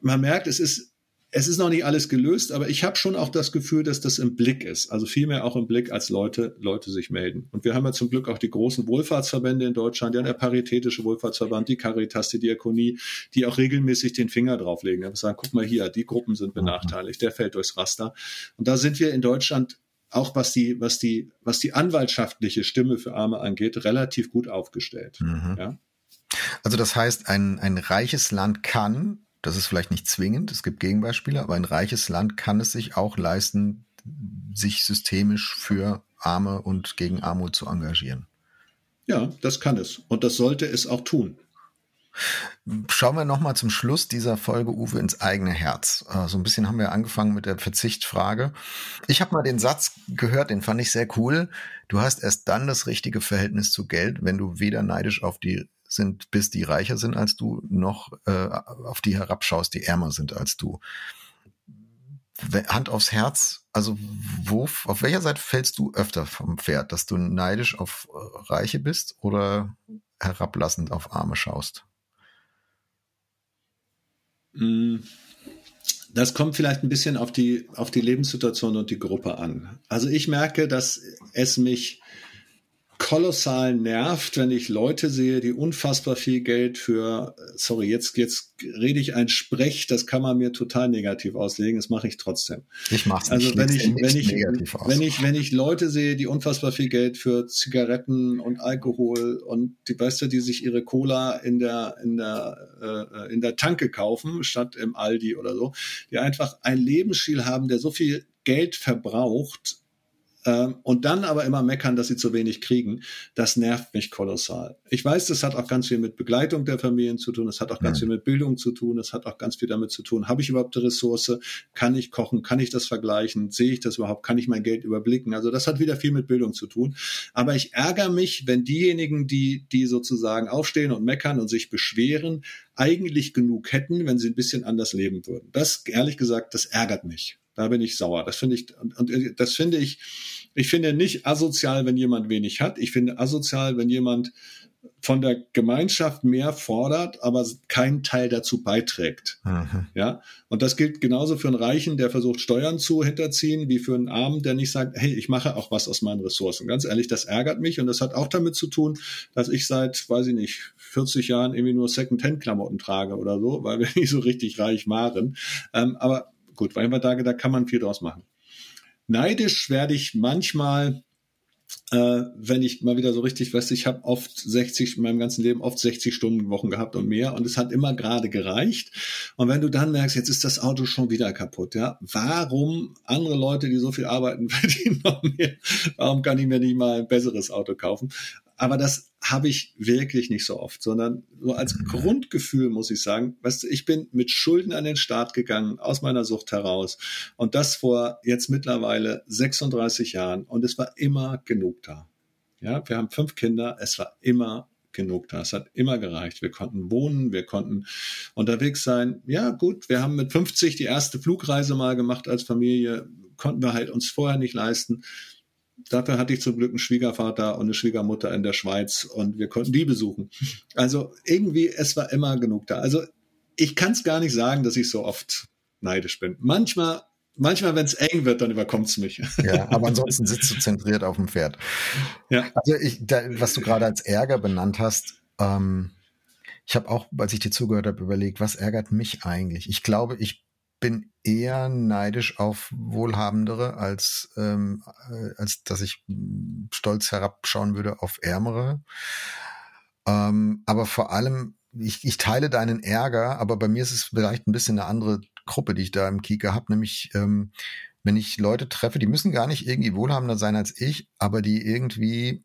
man merkt, es ist, es ist noch nicht alles gelöst, aber ich habe schon auch das Gefühl, dass das im Blick ist. Also vielmehr auch im Blick, als Leute, Leute sich melden. Und wir haben ja zum Glück auch die großen Wohlfahrtsverbände in Deutschland, ja, der Paritätische Wohlfahrtsverband, die Caritas, die Diakonie, die auch regelmäßig den Finger drauflegen. Ja, sagen, guck mal hier, die Gruppen sind benachteiligt, der fällt durchs Raster. Und da sind wir in Deutschland auch was die, was die, was die anwaltschaftliche Stimme für Arme angeht, relativ gut aufgestellt. Mhm. Ja? Also das heißt, ein, ein reiches Land kann, das ist vielleicht nicht zwingend, es gibt Gegenbeispiele, aber ein reiches Land kann es sich auch leisten, sich systemisch für Arme und gegen Armut zu engagieren. Ja, das kann es. Und das sollte es auch tun. Schauen wir nochmal zum Schluss dieser Folge, Uwe, ins eigene Herz. Äh, so ein bisschen haben wir angefangen mit der Verzichtfrage. Ich habe mal den Satz gehört, den fand ich sehr cool. Du hast erst dann das richtige Verhältnis zu Geld, wenn du weder neidisch auf die sind, bist, die reicher sind als du, noch äh, auf die herabschaust, die ärmer sind als du. Hand aufs Herz, also wo, auf welcher Seite fällst du öfter vom Pferd, dass du neidisch auf äh, Reiche bist oder herablassend auf Arme schaust? Mm, das kommt vielleicht ein bisschen auf die, auf die Lebenssituation und die Gruppe an. Also ich merke, dass es mich kolossal nervt, wenn ich Leute sehe, die unfassbar viel Geld für, sorry, jetzt, jetzt rede ich ein Sprech, das kann man mir total negativ auslegen, das mache ich trotzdem. Ich mache es Also wenn ich, wenn ich, wenn ich, wenn ich Leute sehe, die unfassbar viel Geld für Zigaretten und Alkohol und die, weißt du, die sich ihre Cola in der, in der, äh, in der Tanke kaufen, statt im Aldi oder so, die einfach ein Lebensstil haben, der so viel Geld verbraucht, ähm, und dann aber immer meckern, dass sie zu wenig kriegen, das nervt mich kolossal. Ich weiß, das hat auch ganz viel mit Begleitung der Familien zu tun, das hat auch ganz viel mit Bildung zu tun, das hat auch ganz viel damit zu tun, habe ich überhaupt eine Ressource, kann ich kochen, kann ich das vergleichen, sehe ich das überhaupt, kann ich mein Geld überblicken. Also das hat wieder viel mit Bildung zu tun. Aber ich ärgere mich, wenn diejenigen, die, die sozusagen aufstehen und meckern und sich beschweren, eigentlich genug hätten, wenn sie ein bisschen anders leben würden. Das, ehrlich gesagt, das ärgert mich. Da bin ich sauer. Das finde ich, und, und das finde ich, ich finde nicht asozial, wenn jemand wenig hat. Ich finde asozial, wenn jemand von der Gemeinschaft mehr fordert, aber keinen Teil dazu beiträgt. Mhm. Ja, und das gilt genauso für einen Reichen, der versucht Steuern zu hinterziehen, wie für einen Armen, der nicht sagt, hey, ich mache auch was aus meinen Ressourcen. Ganz ehrlich, das ärgert mich und das hat auch damit zu tun, dass ich seit, weiß ich nicht, 40 Jahren irgendwie nur Second-Hand-Klamotten trage oder so, weil wir [LAUGHS] nicht so richtig reich waren. Ähm, aber gut, weil wir da, kann man viel draus machen. Neidisch werde ich manchmal, äh, wenn ich mal wieder so richtig, weißt ich habe oft 60, in meinem ganzen Leben oft 60 Stunden Wochen gehabt und mehr und es hat immer gerade gereicht. Und wenn du dann merkst, jetzt ist das Auto schon wieder kaputt, ja, warum andere Leute, die so viel arbeiten, [LAUGHS] verdienen noch mehr, warum kann ich mir nicht mal ein besseres Auto kaufen? Aber das habe ich wirklich nicht so oft, sondern so als mhm. Grundgefühl muss ich sagen, weißt du, ich bin mit Schulden an den Start gegangen, aus meiner Sucht heraus. Und das vor jetzt mittlerweile 36 Jahren. Und es war immer genug da. Ja, wir haben fünf Kinder. Es war immer genug da. Es hat immer gereicht. Wir konnten wohnen, wir konnten unterwegs sein. Ja, gut, wir haben mit 50 die erste Flugreise mal gemacht als Familie, konnten wir halt uns vorher nicht leisten dafür hatte ich zum Glück einen Schwiegervater und eine Schwiegermutter in der Schweiz und wir konnten die besuchen. Also irgendwie, es war immer genug da. Also ich kann es gar nicht sagen, dass ich so oft neidisch bin. Manchmal, manchmal, wenn es eng wird, dann überkommt es mich. Ja, aber ansonsten sitzt du zentriert auf dem Pferd. Ja. Also ich, da, was du gerade als Ärger benannt hast, ähm, ich habe auch, als ich dir zugehört habe, überlegt, was ärgert mich eigentlich? Ich glaube, ich bin eher neidisch auf Wohlhabendere, als, ähm, äh, als dass ich stolz herabschauen würde auf Ärmere. Ähm, aber vor allem, ich, ich teile deinen Ärger, aber bei mir ist es vielleicht ein bisschen eine andere Gruppe, die ich da im Kieker habe, nämlich ähm, wenn ich Leute treffe, die müssen gar nicht irgendwie wohlhabender sein als ich, aber die irgendwie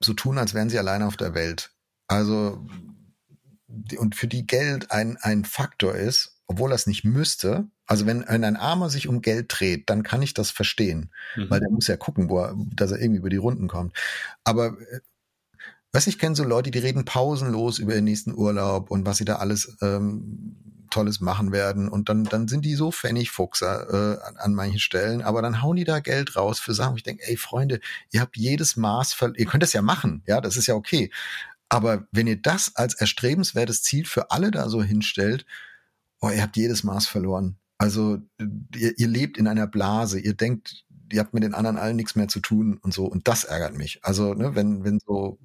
so tun, als wären sie alleine auf der Welt. Also, und für die Geld ein, ein Faktor ist, obwohl das nicht müsste. Also wenn, wenn ein Armer sich um Geld dreht, dann kann ich das verstehen, mhm. weil der muss ja gucken, wo er, dass er irgendwie über die Runden kommt. Aber äh, weiß ich kenne so Leute, die reden pausenlos über ihren nächsten Urlaub und was sie da alles ähm, Tolles machen werden. Und dann, dann sind die so Pfennigfuchser äh, an, an manchen Stellen, aber dann hauen die da Geld raus für Sachen, ich denke, ey Freunde, ihr habt jedes Maß, ihr könnt das ja machen, ja, das ist ja okay. Aber wenn ihr das als erstrebenswertes Ziel für alle da so hinstellt, oh, ihr habt jedes Maß verloren. Also ihr, ihr lebt in einer Blase, ihr denkt, ihr habt mit den anderen allen nichts mehr zu tun und so. Und das ärgert mich. Also, ne, wenn, wenn so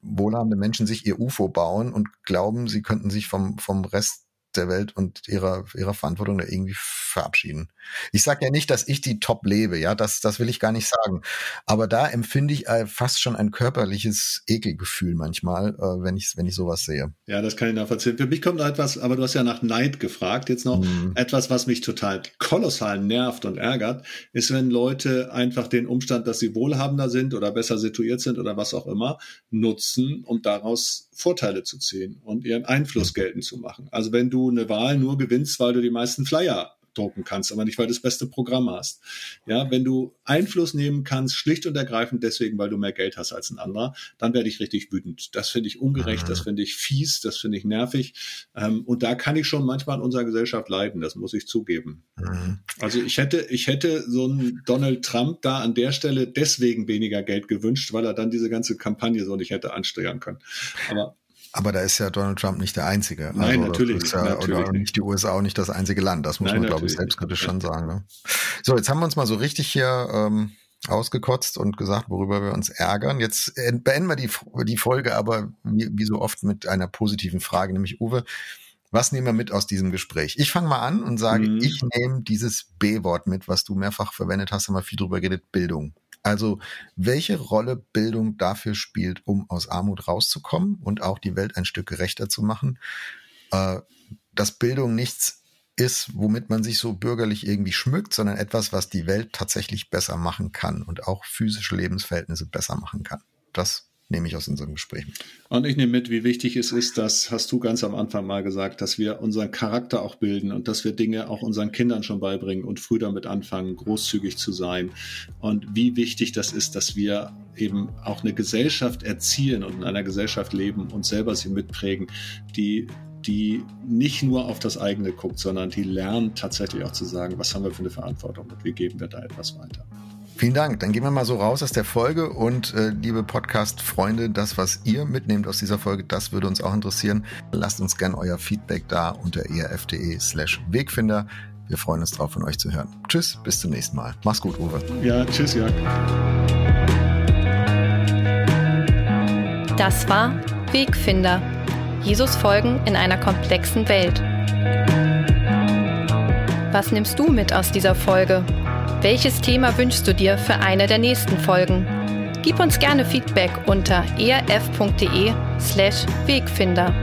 wohlhabende Menschen sich ihr UFO bauen und glauben, sie könnten sich vom, vom Rest der Welt und ihrer, ihrer Verantwortung da irgendwie verabschieden. Ich sage ja nicht, dass ich die top lebe, ja, das, das will ich gar nicht sagen. Aber da empfinde ich äh, fast schon ein körperliches Ekelgefühl manchmal, äh, wenn ich, wenn ich sowas sehe. Ja, das kann ich nachvollziehen. Für mich kommt da etwas, aber du hast ja nach Neid gefragt. Jetzt noch mhm. etwas, was mich total kolossal nervt und ärgert, ist, wenn Leute einfach den Umstand, dass sie wohlhabender sind oder besser situiert sind oder was auch immer, nutzen, um daraus Vorteile zu ziehen und ihren Einfluss mhm. geltend zu machen. Also wenn du eine Wahl nur gewinnst, weil du die meisten Flyer drucken kannst, aber nicht, weil du das beste Programm hast. Ja, wenn du Einfluss nehmen kannst, schlicht und ergreifend deswegen, weil du mehr Geld hast als ein anderer, dann werde ich richtig wütend. Das finde ich ungerecht, das mhm. finde ich fies, das finde ich nervig. Ähm, und da kann ich schon manchmal in unserer Gesellschaft leiden, das muss ich zugeben. Mhm. Also ich hätte, ich hätte so einen Donald Trump da an der Stelle deswegen weniger Geld gewünscht, weil er dann diese ganze Kampagne so nicht hätte ansteuern können. Aber aber da ist ja Donald Trump nicht der Einzige. Nein, also, natürlich, ja, natürlich oder nicht. die USA auch nicht das einzige Land. Das muss Nein, man, glaube ich, selbstkritisch schon sagen. Ne? So, jetzt haben wir uns mal so richtig hier ähm, ausgekotzt und gesagt, worüber wir uns ärgern. Jetzt beenden wir die, die Folge aber wie, wie so oft mit einer positiven Frage, nämlich Uwe, was nehmen wir mit aus diesem Gespräch? Ich fange mal an und sage, mhm. ich nehme dieses B-Wort mit, was du mehrfach verwendet hast, haben wir viel drüber geredet, Bildung. Also welche Rolle Bildung dafür spielt, um aus Armut rauszukommen und auch die Welt ein Stück gerechter zu machen. Äh, dass Bildung nichts ist, womit man sich so bürgerlich irgendwie schmückt, sondern etwas, was die Welt tatsächlich besser machen kann und auch physische Lebensverhältnisse besser machen kann. Das nehme ich aus unserem Gespräch mit. Und ich nehme mit, wie wichtig es ist, das hast du ganz am Anfang mal gesagt, dass wir unseren Charakter auch bilden und dass wir Dinge auch unseren Kindern schon beibringen und früh damit anfangen, großzügig zu sein. Und wie wichtig das ist, dass wir eben auch eine Gesellschaft erzielen und in einer Gesellschaft leben und selber sie mitprägen, die die nicht nur auf das eigene guckt, sondern die lernt tatsächlich auch zu sagen, was haben wir für eine Verantwortung und wie geben wir da etwas weiter. Vielen Dank. Dann gehen wir mal so raus aus der Folge und äh, liebe Podcast-Freunde, das, was ihr mitnehmt aus dieser Folge, das würde uns auch interessieren. Lasst uns gern euer Feedback da unter erf.de slash Wegfinder. Wir freuen uns drauf, von euch zu hören. Tschüss, bis zum nächsten Mal. Mach's gut, Uwe. Ja, tschüss, Jörg. Das war Wegfinder. Jesus folgen in einer komplexen Welt. Was nimmst du mit aus dieser Folge? Welches Thema wünschst du dir für eine der nächsten Folgen? Gib uns gerne Feedback unter erf.de/slash Wegfinder.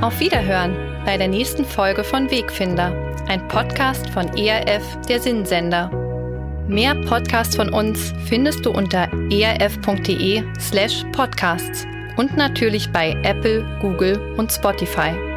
Auf Wiederhören bei der nächsten Folge von Wegfinder, ein Podcast von ERF, der Sinnsender. Mehr Podcasts von uns findest du unter erf.de/slash podcasts und natürlich bei Apple, Google und Spotify.